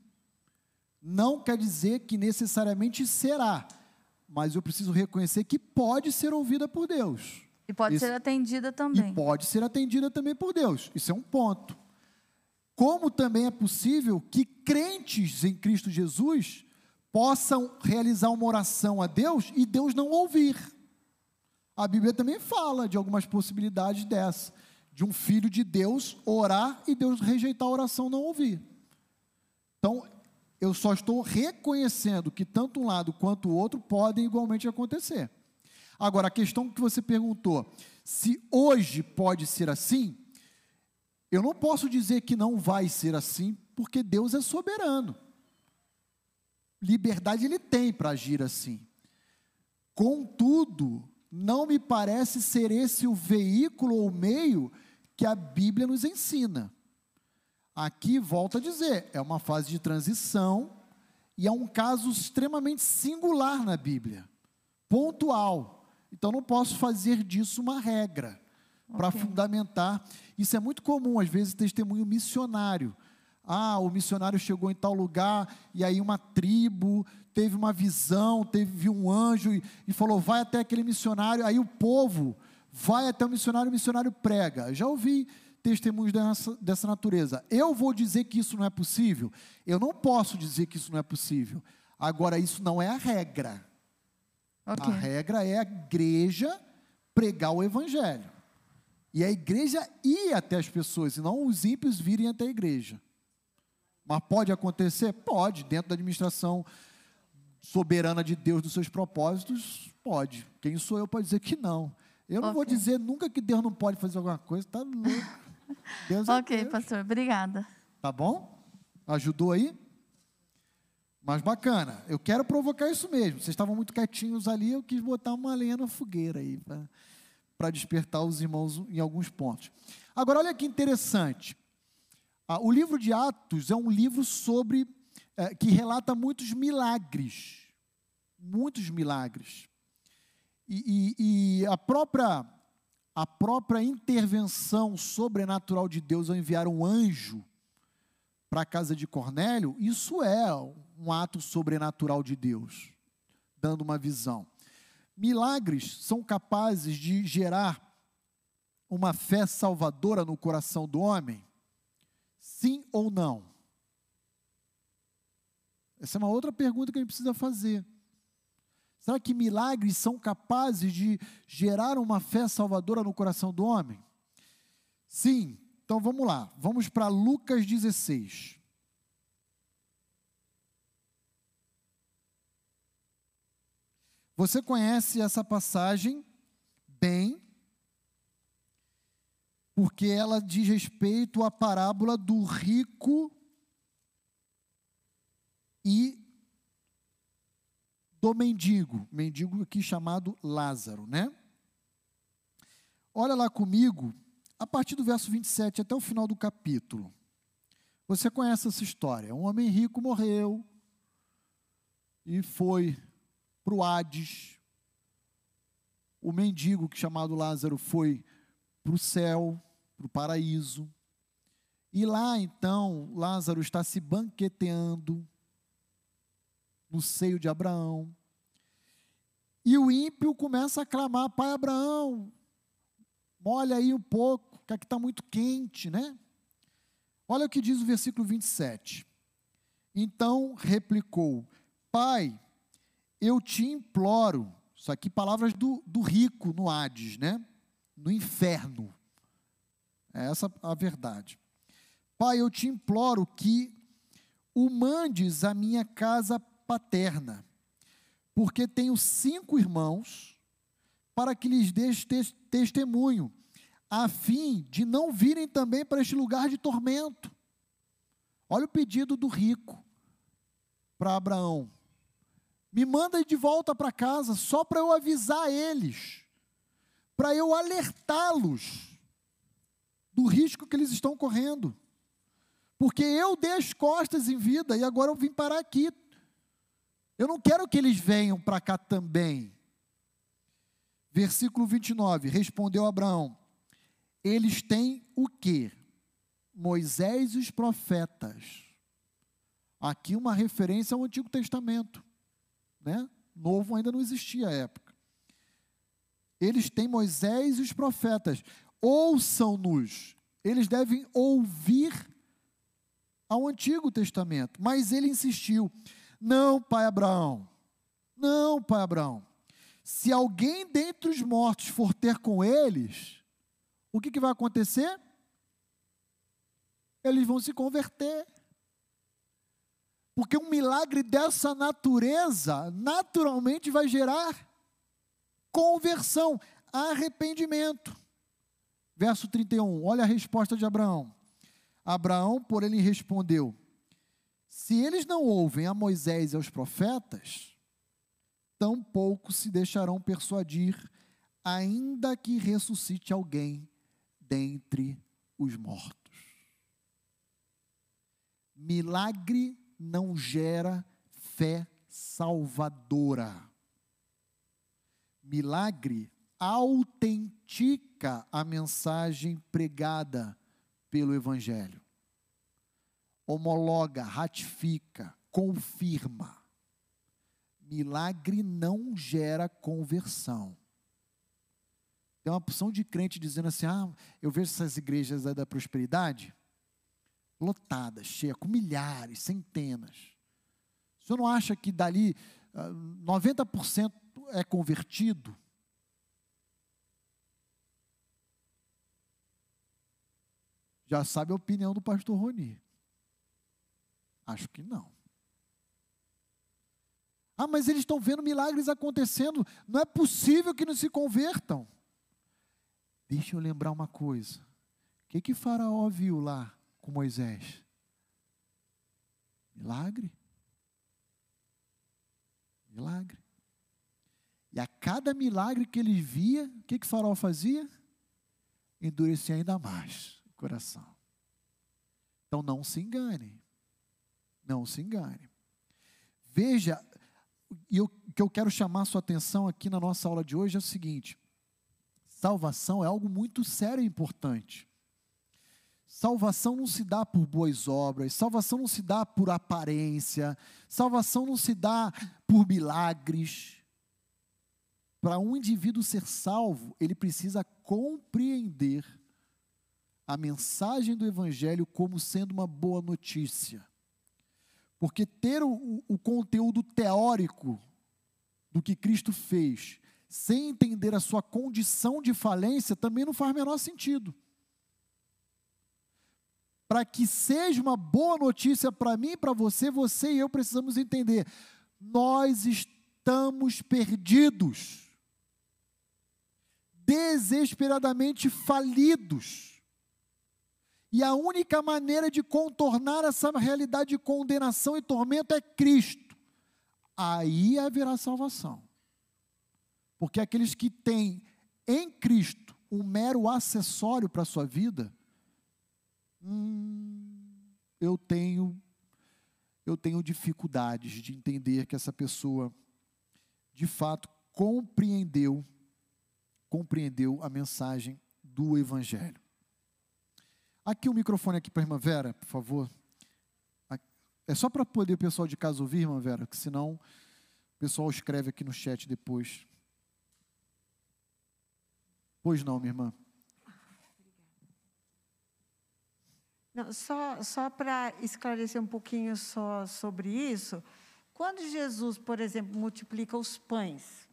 Não quer dizer que necessariamente será, mas eu preciso reconhecer que pode ser ouvida por Deus. E pode ser atendida E também. pode ser atendida também por Deus. Isso é um ponto. Como também é possível que crentes em Cristo Jesus possam realizar uma oração a Deus e Deus não ouvir. A Bíblia também fala de algumas possibilidades dessa, de um filho de Deus orar e Deus rejeitar a oração não ouvir. Então, eu só estou reconhecendo que tanto um lado quanto o outro podem igualmente acontecer. Agora, a questão que você perguntou, se hoje pode ser assim, eu não posso dizer que não vai ser assim, porque Deus é soberano. Liberdade ele tem para agir assim. Contudo, não me parece ser esse o veículo ou meio que a Bíblia nos ensina. Aqui, volto a dizer, é uma fase de transição e é um caso extremamente singular na Bíblia, pontual. Então, não posso fazer disso uma regra para Ok. fundamentar. Isso é muito comum, às vezes, testemunho missionário. Ah, o missionário chegou em tal lugar e aí uma tribo teve uma visão, teve um anjo e, e falou: vai até aquele missionário. Aí o povo vai até o missionário, o missionário prega. Já ouvi testemunhos dessa, dessa natureza. Eu vou dizer que isso não é possível? Eu não posso dizer que isso não é possível. Agora, isso não é a regra. Ok. A regra é a igreja pregar o evangelho. E a igreja ir até as pessoas, e não os ímpios virem até a igreja. Mas pode acontecer? Pode, dentro da administração soberana de Deus dos seus propósitos, pode. Quem sou eu para dizer que não? Eu não vou dizer nunca que Deus não pode fazer alguma coisa, tá louco. Deus é Ok, Deus. pastor, obrigada. Tá bom? Ajudou aí? Mas bacana. Eu quero provocar isso mesmo. Vocês estavam muito quietinhos ali, eu quis botar uma lenha na fogueira aí para despertar os irmãos em alguns pontos. Agora, olha que interessante. Ah, o livro de Atos é um livro sobre eh, que relata muitos milagres, muitos milagres. E, e- e a própria a própria intervenção sobrenatural de Deus ao enviar um anjo para a casa de Cornélio, isso é um ato sobrenatural de Deus, dando uma visão. Milagres são capazes de gerar uma fé salvadora no coração do homem? Sim ou não? Essa é uma outra pergunta que a gente precisa fazer. Será que milagres são capazes de gerar uma fé salvadora no coração do homem? Sim. Então vamos lá. Vamos para Lucas 16. Você conhece essa passagem bem, porque ela diz respeito à parábola do rico e do mendigo, mendigo aqui chamado Lázaro, né? Olha lá comigo, a partir do verso 27 até o final do capítulo. Você conhece essa história? Um homem rico morreu e foi para o Hades. O mendigo, que chamado Lázaro, foi para o céu, para o paraíso. E lá então, Lázaro está se banqueteando no seio de Abraão. E o ímpio começa a clamar: Pai Abraão, molha aí um pouco, que aqui está muito quente, né? Olha o que diz o versículo 27. Então replicou: Pai, eu te imploro. Isso aqui, palavras do, do rico no Hades, né? No inferno. É essa a verdade. Pai, eu te imploro que o mandes à minha casa paterna, porque tenho cinco irmãos, para que lhes dês tes- testemunho, a fim de não virem também para este lugar de tormento. Olha o pedido do rico para Abraão. Me manda de volta para casa só para eu avisar eles, para eu alertá-los do risco que eles estão correndo. Porque eu dei as costas em vida e agora eu vim parar aqui. Eu não quero que eles venham para cá também. Versículo 29, respondeu Abraão: Eles têm o quê? Moisés e os profetas. Aqui uma referência ao Antigo Testamento, né? Novo ainda não existia à época. Eles têm Moisés e os profetas. Ouçam-nos. Eles devem ouvir ao Antigo Testamento. Mas ele insistiu: Não, pai Abraão. Não, pai Abraão. Se alguém dentre os mortos for ter com eles, o que, que vai acontecer? Eles vão se converter. Porque um milagre dessa natureza naturalmente vai gerar conversão, arrependimento. Verso 31, olha a resposta de Abraão. Abraão, por ele respondeu: Se eles não ouvem a Moisés e aos profetas, tampouco se deixarão persuadir, ainda que ressuscite alguém dentre os mortos. Milagre não gera fé salvadora. Milagre autentica a mensagem pregada pelo Evangelho. Homologa, ratifica, confirma. Milagre não gera conversão. Tem uma porção de crente dizendo assim: ah, eu vejo essas igrejas da prosperidade lotadas, cheias, com milhares, centenas. O senhor não acha que dali ah, 90% é convertido? Já sabe a opinião do pastor Roni. Acho que não. Ah, mas eles estão vendo milagres acontecendo. Não é possível que não se convertam. Deixa eu lembrar uma coisa. O que que Faraó viu lá com Moisés? Milagre. Milagre. E a cada milagre que ele via, o que que Faraó fazia? Endurecia ainda mais o coração. Então não se engane. Não se engane. Veja, e o que eu quero chamar sua atenção aqui na nossa aula de hoje é o seguinte: salvação é algo muito sério e importante. Salvação não se dá por boas obras, salvação não se dá por aparência, salvação não se dá por milagres. Para um indivíduo ser salvo, ele precisa compreender a mensagem do Evangelho como sendo uma boa notícia. Porque ter o, o conteúdo teórico do que Cristo fez, sem entender a sua condição de falência, também não faz menor sentido. Para que seja uma boa notícia para mim e para você, você e eu precisamos entender: nós estamos perdidos, desesperadamente falidos. E a única maneira de contornar essa realidade de condenação e tormento é Cristo. Aí haverá salvação. Porque aqueles que têm em Cristo um mero acessório para a sua vida, hum, eu tenho eu tenho dificuldades de entender que essa pessoa de fato compreendeu compreendeu a mensagem do evangelho. Aqui o microfone aqui para a irmã Vera, por favor. É só para poder o pessoal de casa ouvir, irmã Vera, que senão o pessoal escreve aqui no chat depois. Pois não, minha irmã. Não, só só para esclarecer um pouquinho só sobre isso, quando Jesus, por exemplo, multiplica os pães,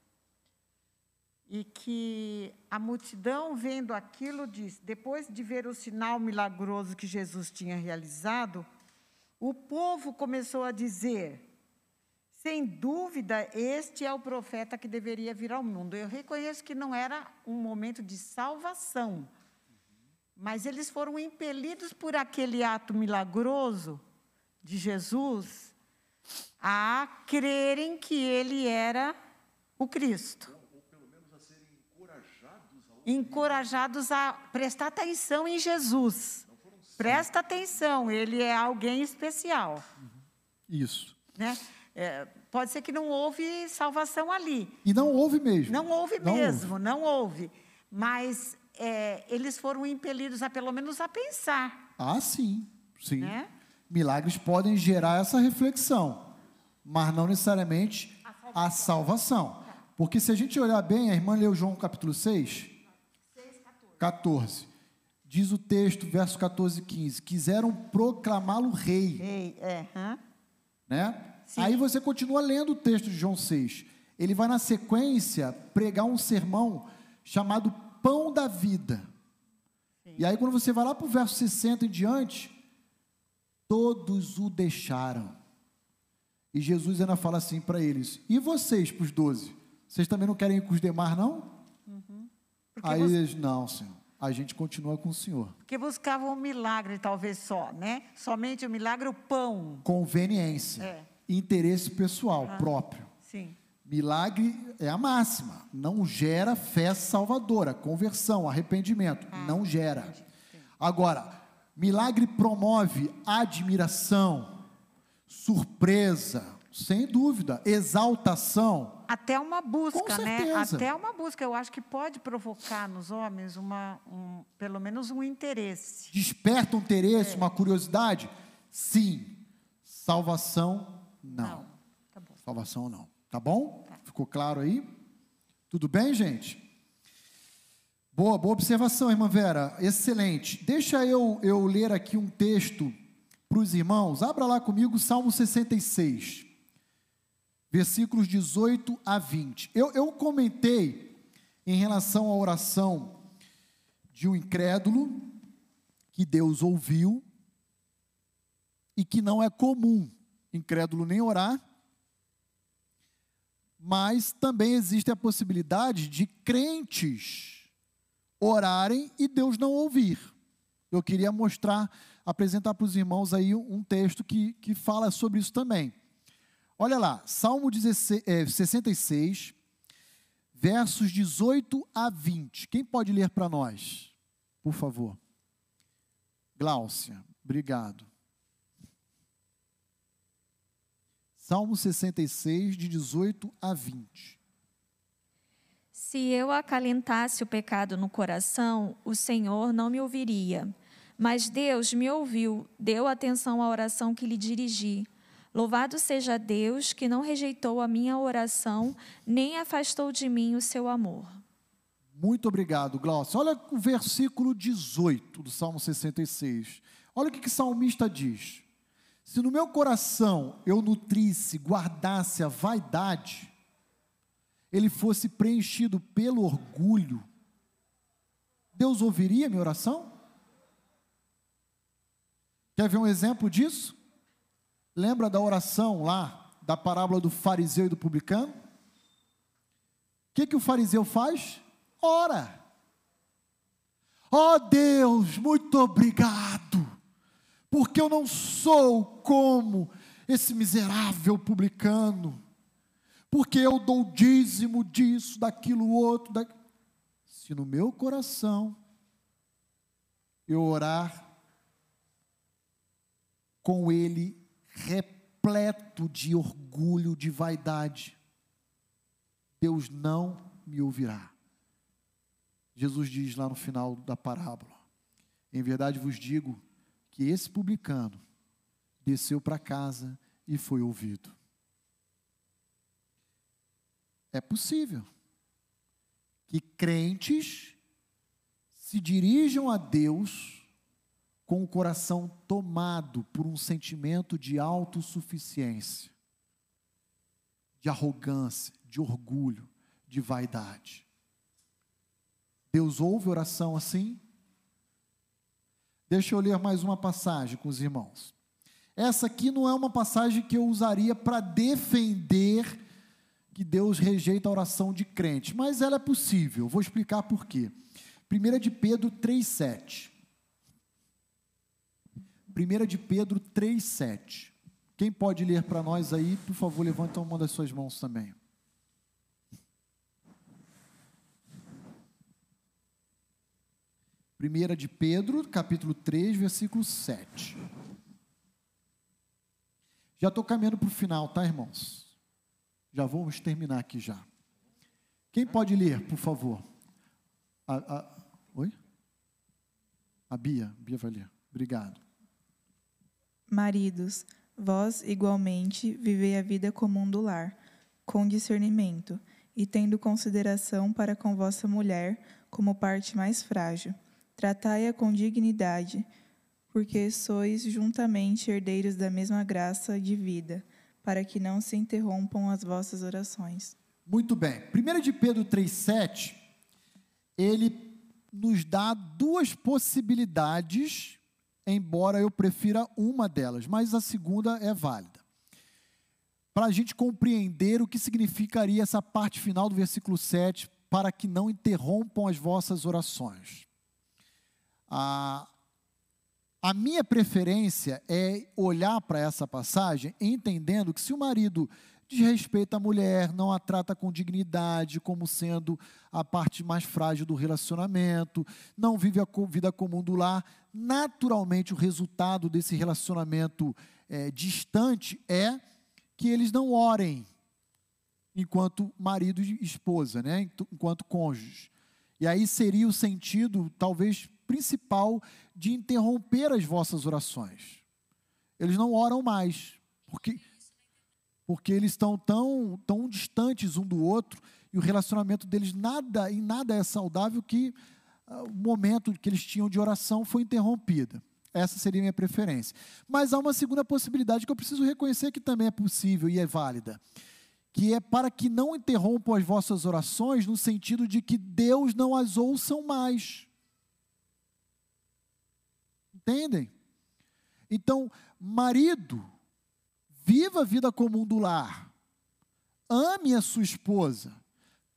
e que a multidão vendo aquilo diz, depois de ver o sinal milagroso que Jesus tinha realizado, o povo começou a dizer: sem dúvida, este é o profeta que deveria vir ao mundo. Eu reconheço que não era um momento de salvação, mas eles foram impelidos por aquele ato milagroso de Jesus a crerem que ele era o Cristo. Encorajados a prestar atenção em Jesus. Presta atenção, ele é alguém especial. Isso. Né? É, pode ser que não houve salvação ali. E não houve mesmo. Não houve Não mesmo, não houve. Mas é, eles foram impelidos a pelo menos a pensar. Ah, sim. Sim. Né? Milagres podem gerar essa reflexão, mas não necessariamente a salvação. Porque se a gente olhar bem, a irmã leu João capítulo 6, 14. Diz o texto, verso 14 e 15: Quiseram proclamá-lo rei. Ei, é, hã? né? Aí você continua lendo o texto de João 6. Ele vai na sequência pregar um sermão chamado Pão da Vida. E aí quando você vai lá para o verso 60 em diante, todos o deixaram. E Jesus ainda fala assim para eles: E vocês, para os doze? Vocês também não querem ir com os demais, não? Porque, aí bus- eles, não, Senhor. A gente continua com o Senhor. porque buscavam um milagre, talvez só, né? Somente o milagre, o pão. Conveniência. É. Interesse pessoal, próprio. Sim. Milagre é a máxima. Não gera fé salvadora, conversão, arrependimento. não gera. Agora, milagre promove admiração, surpresa, sem dúvida, exaltação. Até uma busca, né? Até uma busca. Eu acho que pode provocar nos homens uma, um, pelo menos um interesse. Desperta um interesse, uma curiosidade? Sim. Salvação, não. Não. Tá. Salvação não. Tá bom? Ficou claro aí? Tudo bem, gente? Boa, boa observação, irmã Vera. Excelente. Deixa eu, eu ler aqui um texto para os irmãos. Abra lá comigo Salmo 66, versículos 18 a 20. Eu, eu comentei em relação à oração de um incrédulo que Deus ouviu e que não é comum incrédulo nem orar, mas também existe a possibilidade de crentes orarem e Deus não ouvir. Eu queria mostrar, apresentar para os irmãos aí um texto que, que fala sobre isso também. Olha lá, Salmo 16, é, 66, versos 18 a 20. Quem pode ler para nós, por favor? Gláucia, obrigado. Salmo 66, de 18 a 20. Se eu acalentasse o pecado no coração, o Senhor não me ouviria. Mas Deus me ouviu, deu atenção à oração que lhe dirigi. Louvado seja Deus que não rejeitou a minha oração, nem afastou de mim o seu amor. Muito obrigado, Glaucio. Olha o versículo 18 do Salmo 66. Olha o que, que o salmista diz. Se no meu coração eu nutrisse, guardasse a vaidade, ele fosse preenchido pelo orgulho, Deus ouviria minha oração? Quer ver um exemplo disso? Lembra da oração lá, da parábola do fariseu e do publicano? O que, que o fariseu faz? Ora. Ó oh Deus, muito obrigado, porque eu não sou como esse miserável publicano, porque eu dou dízimo disso, daquilo outro. Da... Se no meu coração eu orar com ele repleto de orgulho, de vaidade, Deus não me ouvirá. Jesus diz lá no final da parábola: Em verdade vos digo que esse publicano desceu para casa e foi ouvido. É possível que crentes se dirijam a Deus com o coração tomado por um sentimento de autossuficiência, de arrogância, de orgulho, de vaidade. Deus ouve oração assim? Deixa eu ler mais uma passagem com os irmãos. Essa aqui não é uma passagem que eu usaria para defender que Deus rejeita a oração de crente, mas ela é possível. Vou explicar por quê. 1 de Pedro 3,7. 1 de Pedro 3,7. Quem pode ler para nós aí, por favor, levanta uma das suas mãos também. Primeira de Pedro, capítulo 3, versículo 7. Já estou caminhando para o final, tá, irmãos? Já vamos terminar aqui já. Quem pode ler, por favor? A, a, oi? A Bia. Bia vai ler. Obrigado. Maridos, vós igualmente vivei a vida comum do lar, com discernimento, e tendo consideração para com vossa mulher como parte mais frágil. Tratai-a com dignidade, porque sois juntamente herdeiros da mesma graça de vida, para que não se interrompam as vossas orações. Muito bem. 1 de Pedro 3,7, ele nos dá duas possibilidades embora eu prefira uma delas, mas a segunda é válida. Para a gente compreender o que significaria essa parte final do versículo 7, para que não interrompam as vossas orações. A, a minha preferência é olhar para essa passagem entendendo que se o marido desrespeita a mulher, não a trata com dignidade, como sendo a parte mais frágil do relacionamento, não vive a vida comum do lar, naturalmente o resultado desse relacionamento é, distante é que eles não orem enquanto marido e esposa, né? enquanto cônjuges. E aí seria o sentido, talvez, principal de interromper as vossas orações. Eles não oram mais, porque porque eles estão tão, tão distantes um do outro e o relacionamento deles nada em nada é saudável que uh, o momento que eles tinham de oração foi interrompida. Essa seria a minha preferência. Mas há uma segunda possibilidade que eu preciso reconhecer que também é possível e é válida, que é para que não interrompam as vossas orações no sentido de que Deus não as ouçam mais. Entendem? Então, marido, viva a vida comum do lar. Ame a sua esposa.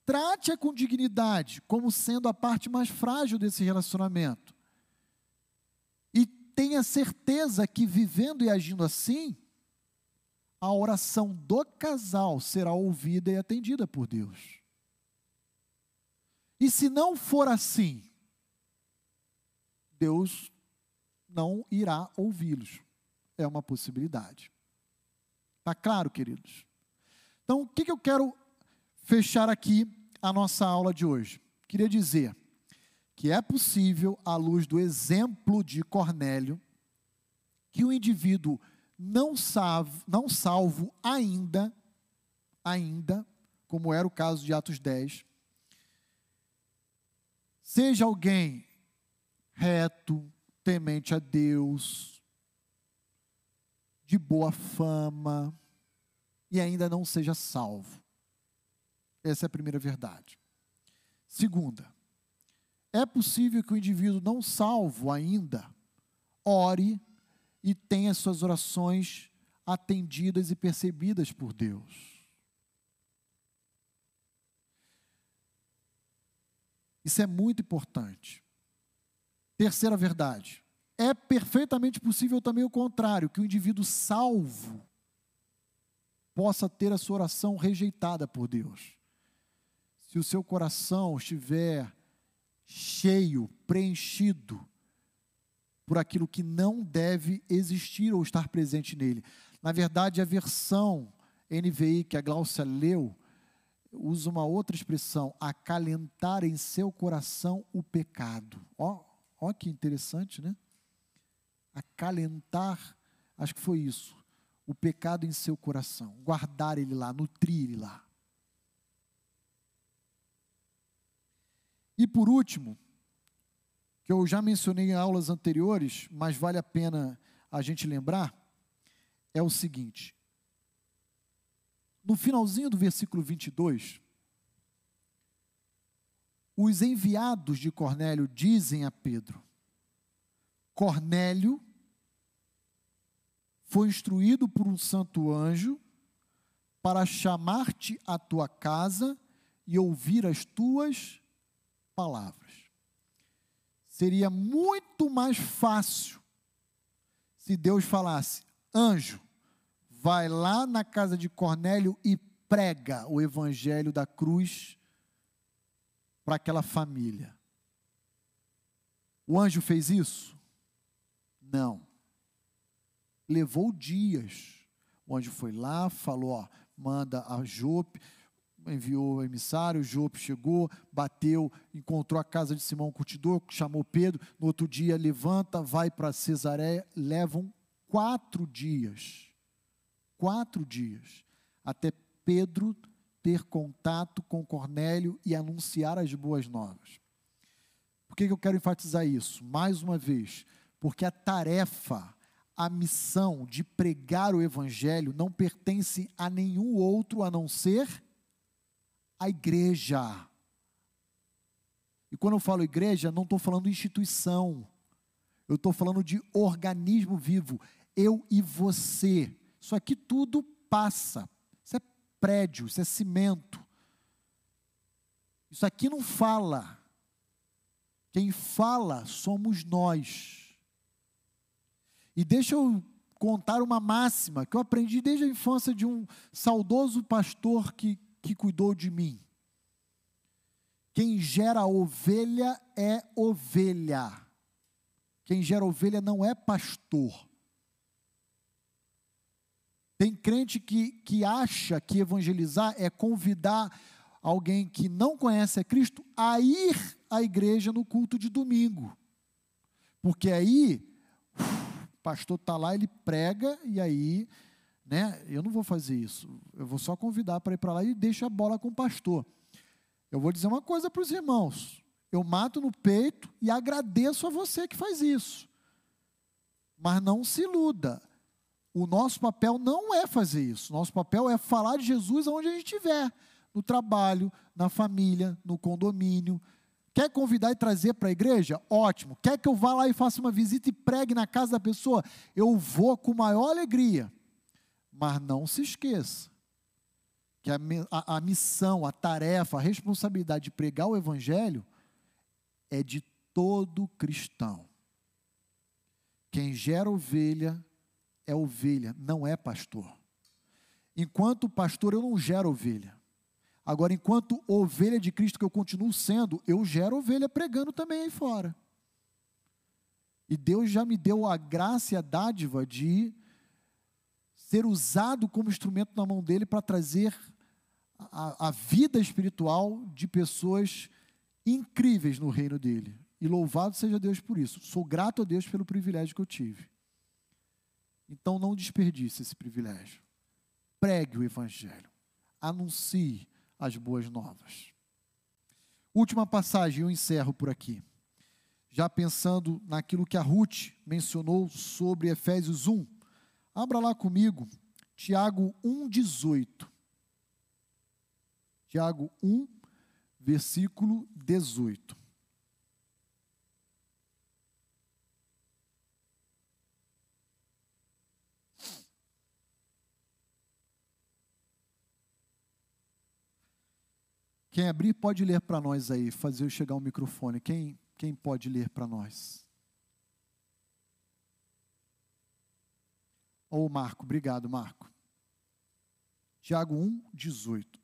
Trate-a com dignidade, como sendo a parte mais frágil desse relacionamento. E tenha certeza que vivendo e agindo assim, a oração do casal será ouvida e atendida por Deus. E se não for assim, Deus não irá ouvi-los. É uma possibilidade. Está claro, queridos? Então, o que, que eu quero fechar aqui a nossa aula de hoje? Queria dizer que é possível, à luz do exemplo de Cornélio, que o indivíduo não salvo, não salvo ainda, ainda, como era o caso de Atos 10, seja alguém reto, temente a Deus, de boa fama, e ainda não seja salvo. Essa é a primeira verdade. Segunda, é possível que o indivíduo não salvo ainda ore e tenha suas orações atendidas e percebidas por Deus. Isso é muito importante. Terceira verdade. É perfeitamente possível também o contrário, que o indivíduo salvo possa ter a sua oração rejeitada por Deus. Se o seu coração estiver cheio, preenchido por aquilo que não deve existir ou estar presente nele. Na verdade, a versão NVI que a Glaucia leu usa uma outra expressão, acalentar em seu coração o pecado. Ó, ó que interessante, né? Acalentar, acho que foi isso o pecado em seu coração, guardar ele lá, nutrir ele lá. E por último, que eu já mencionei em aulas anteriores, mas vale a pena a gente lembrar, é o seguinte: no finalzinho do versículo 22, os enviados de Cornélio dizem a Pedro: Cornélio foi instruído por um santo anjo para chamar-te à tua casa e ouvir as tuas palavras. Seria muito mais fácil se Deus falasse: anjo, vai lá na casa de Cornélio e prega o evangelho da cruz para aquela família. O anjo fez isso? Não levou dias. O anjo foi lá, falou: ó, manda a Jope, enviou o emissário, Jope chegou, bateu, encontrou a casa de Simão Curtidor, chamou Pedro, no outro dia levanta, vai para Cesareia, levam quatro dias, quatro dias, até Pedro ter contato com Cornélio e anunciar as boas novas. Por que, eu quero enfatizar isso? Mais uma vez, porque a tarefa a missão de pregar o Evangelho não pertence a nenhum outro a não ser a igreja. E quando eu falo igreja, não estou falando instituição, eu estou falando de organismo vivo, eu e você. Isso aqui tudo passa, prédio, isso é cimento. Isso aqui não fala. Quem fala somos nós. E deixa eu contar uma máxima que eu aprendi desde a infância de um saudoso pastor que, que cuidou de mim. Quem gera ovelha é ovelha. Quem gera ovelha não é pastor. Tem crente que, que acha que evangelizar é convidar alguém que não conhece a Cristo a ir à igreja no culto de domingo. Porque aí pastor está lá, ele prega, e aí, né, eu não vou fazer isso. Eu vou só convidar para ir para lá e deixa a bola com o pastor. Eu vou dizer uma coisa para os irmãos. Eu mato no peito e agradeço a você que faz isso. Mas não se iluda. O nosso papel não é fazer isso. Nosso papel é falar de Jesus onde a gente estiver. No trabalho, na família, no condomínio, Quer convidar e trazer para a igreja? Ótimo. Quer que eu vá lá e faça uma visita e pregue na casa da pessoa? Eu vou com maior alegria. Mas não se esqueça que a, a, a missão, a tarefa, a responsabilidade de pregar o evangelho é de todo cristão. Quem gera ovelha é ovelha, não é pastor. Enquanto pastor, eu não gero ovelha. Agora, enquanto ovelha de Cristo que eu continuo sendo, eu gero ovelha pregando também aí fora. E Deus já me deu a graça e a dádiva de ser usado como instrumento na mão dele para trazer a, a, vida espiritual de pessoas incríveis no reino dele. E louvado seja Deus por isso. Sou grato a Deus pelo privilégio que eu tive. Então não desperdice esse privilégio. Pregue o evangelho. Anuncie as boas novas. Última passagem, eu encerro por aqui. Já pensando naquilo que a Ruth mencionou sobre Efésios 1. Abra lá comigo, Tiago 1,18. Tiago 1, versículo 18. Quem abrir pode ler para nós aí, fazer eu chegar o microfone. Quem, quem pode ler para nós? Ou oh, Marco, obrigado, Marco. Tiago 1, 18.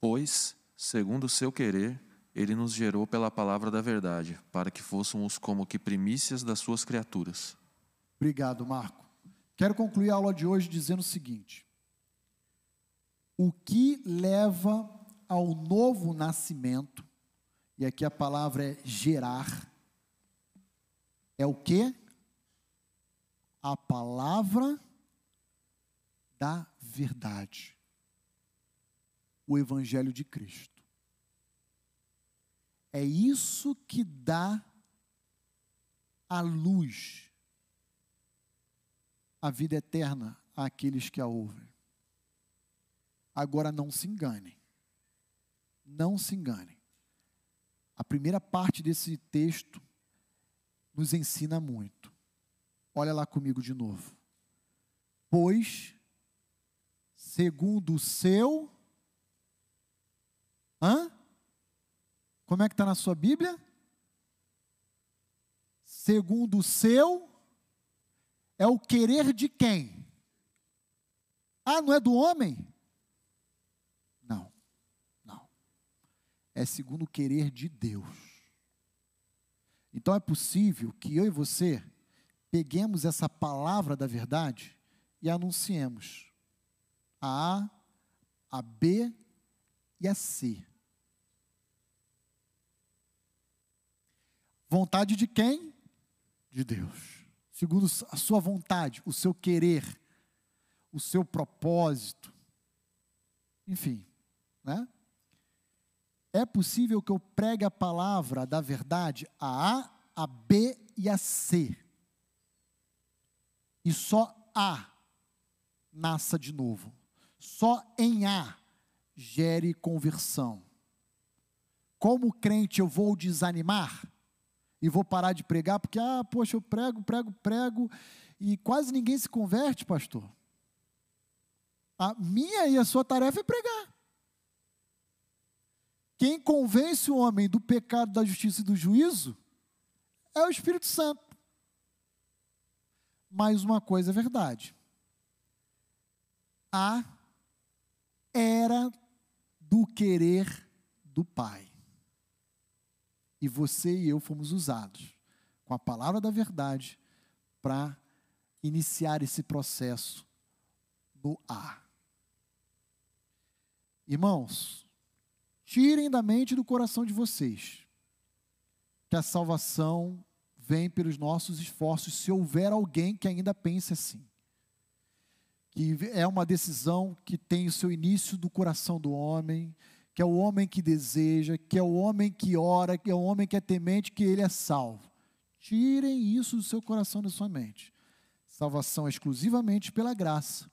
Pois, segundo o seu querer, ele nos gerou pela palavra da verdade, para que fôssemos como que primícias das suas criaturas. Obrigado, Marco. Quero concluir a aula de hoje dizendo o seguinte: o que leva ao novo nascimento, e aqui a palavra é gerar, é o que? A palavra da verdade. O Evangelho de Cristo. É isso que dá a luz, a vida eterna àqueles que a ouvem. Agora não se enganem. Não se enganem. A primeira parte desse texto nos ensina muito. Olha lá comigo de novo. Pois, segundo o seu. Hã? Como é que está na sua Bíblia? Segundo o seu. É o querer de quem? Ah, não é do homem? É segundo o querer de Deus. Então é possível que eu e você peguemos essa palavra da verdade e anunciemos a A, a B e a C. Vontade de quem? De Deus. Segundo a sua vontade, o seu querer, o seu propósito. Enfim, né? É possível que eu pregue a palavra da verdade a A, a B e a C. E só A nasça de novo. Só em A gere conversão. Como crente eu vou desanimar e vou parar de pregar porque ah, poxa, eu prego, prego, prego e quase ninguém se converte, pastor. A minha e a sua tarefa é pregar. Quem convence o homem do pecado, da justiça e do juízo é o Espírito Santo. Mas uma coisa é verdade. A era do querer do Pai. E você e eu fomos usados com a palavra da verdade para iniciar esse processo no A. Irmãos, Tirem da mente e do coração de vocês que a salvação vem pelos nossos esforços, se houver alguém que ainda pense assim. Que é uma decisão que tem o seu início do coração do homem, que é o homem que deseja, que é o homem que ora, que é o homem que é temente, que ele é salvo. Tirem isso do seu coração da sua mente. Salvação é exclusivamente pela graça.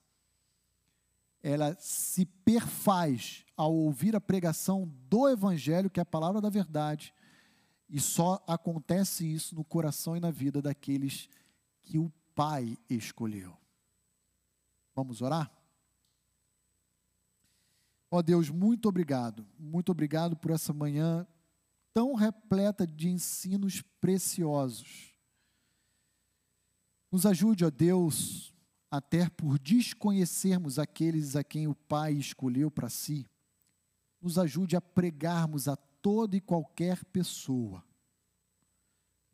Ela se perfaz ao ouvir a pregação do Evangelho, que é a palavra da verdade, e só acontece isso no coração e na vida daqueles que o Pai escolheu. Vamos orar? Ó Deus, muito obrigado, muito obrigado por essa manhã tão repleta de ensinos preciosos. Nos ajude, ó Deus, até por desconhecermos aqueles a quem o Pai escolheu para si, nos ajude a pregarmos a toda e qualquer pessoa.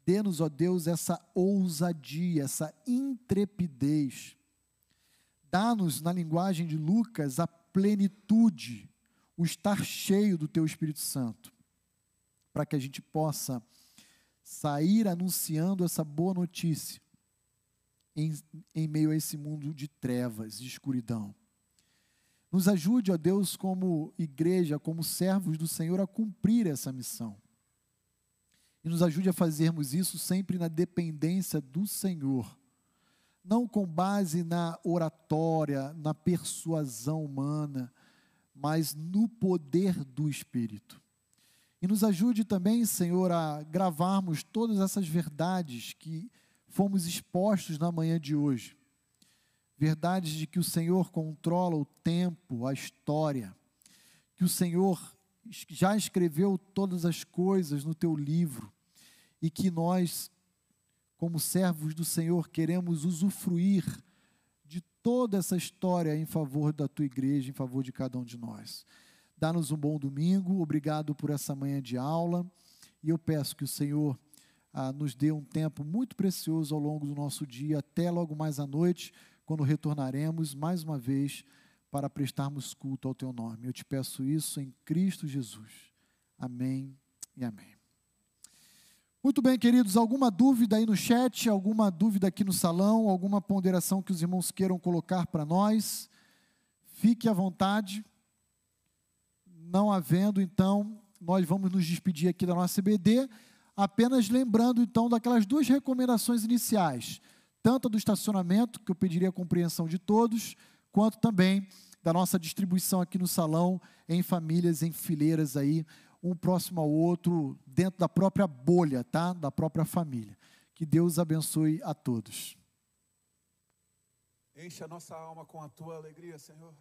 Dê-nos, ó Deus, essa ousadia, essa intrepidez. Dá-nos, na linguagem de Lucas, a plenitude, o estar cheio do Teu Espírito Santo, para que a gente possa sair anunciando essa boa notícia em, em meio a esse mundo de trevas e escuridão. Nos ajude, ó Deus, como igreja, como servos do Senhor, a cumprir essa missão. E nos ajude a fazermos isso sempre na dependência do Senhor. Não com base na oratória, na persuasão humana, mas no poder do Espírito. E nos ajude também, Senhor, a gravarmos todas essas verdades que fomos expostos na manhã de hoje. Verdades de que o Senhor controla o tempo, a história, que o Senhor já escreveu todas as coisas no teu livro. E que nós, como servos do Senhor, queremos usufruir de toda essa história em favor da tua igreja, em favor de cada um de nós. Dá-nos um bom domingo, obrigado por essa manhã de aula. E eu peço que o Senhor ah, nos dê um tempo muito precioso ao longo do nosso dia, até logo mais à noite, quando retornaremos mais uma vez para prestarmos culto ao teu nome. Eu te peço isso em Cristo Jesus. Amém e amém. Muito bem, queridos, alguma dúvida aí no chat, alguma dúvida aqui no salão, alguma ponderação que os irmãos queiram colocar para nós? Fique à vontade. Não havendo, então, nós vamos nos despedir aqui da nossa CBD apenas lembrando então daquelas duas recomendações iniciais, tanto do estacionamento, que eu pediria a compreensão de todos, quanto também da nossa distribuição aqui no salão, em famílias, em fileiras aí, um próximo ao outro, dentro da própria bolha, tá? Da própria família. Que Deus abençoe a todos. Enche a nossa alma com a tua alegria, Senhor.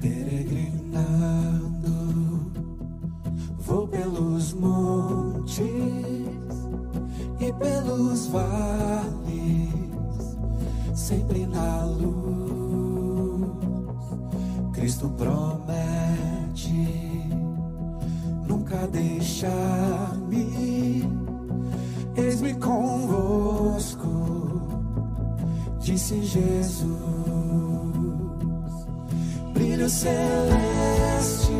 Peregrinando, vou pelos montes e pelos vales, sempre na luz. Cristo promete nunca deixar-me. Eis-me convosco, disse Jesus brilho celeste,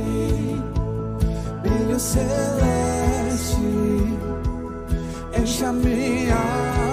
brilho celeste, enche minha alma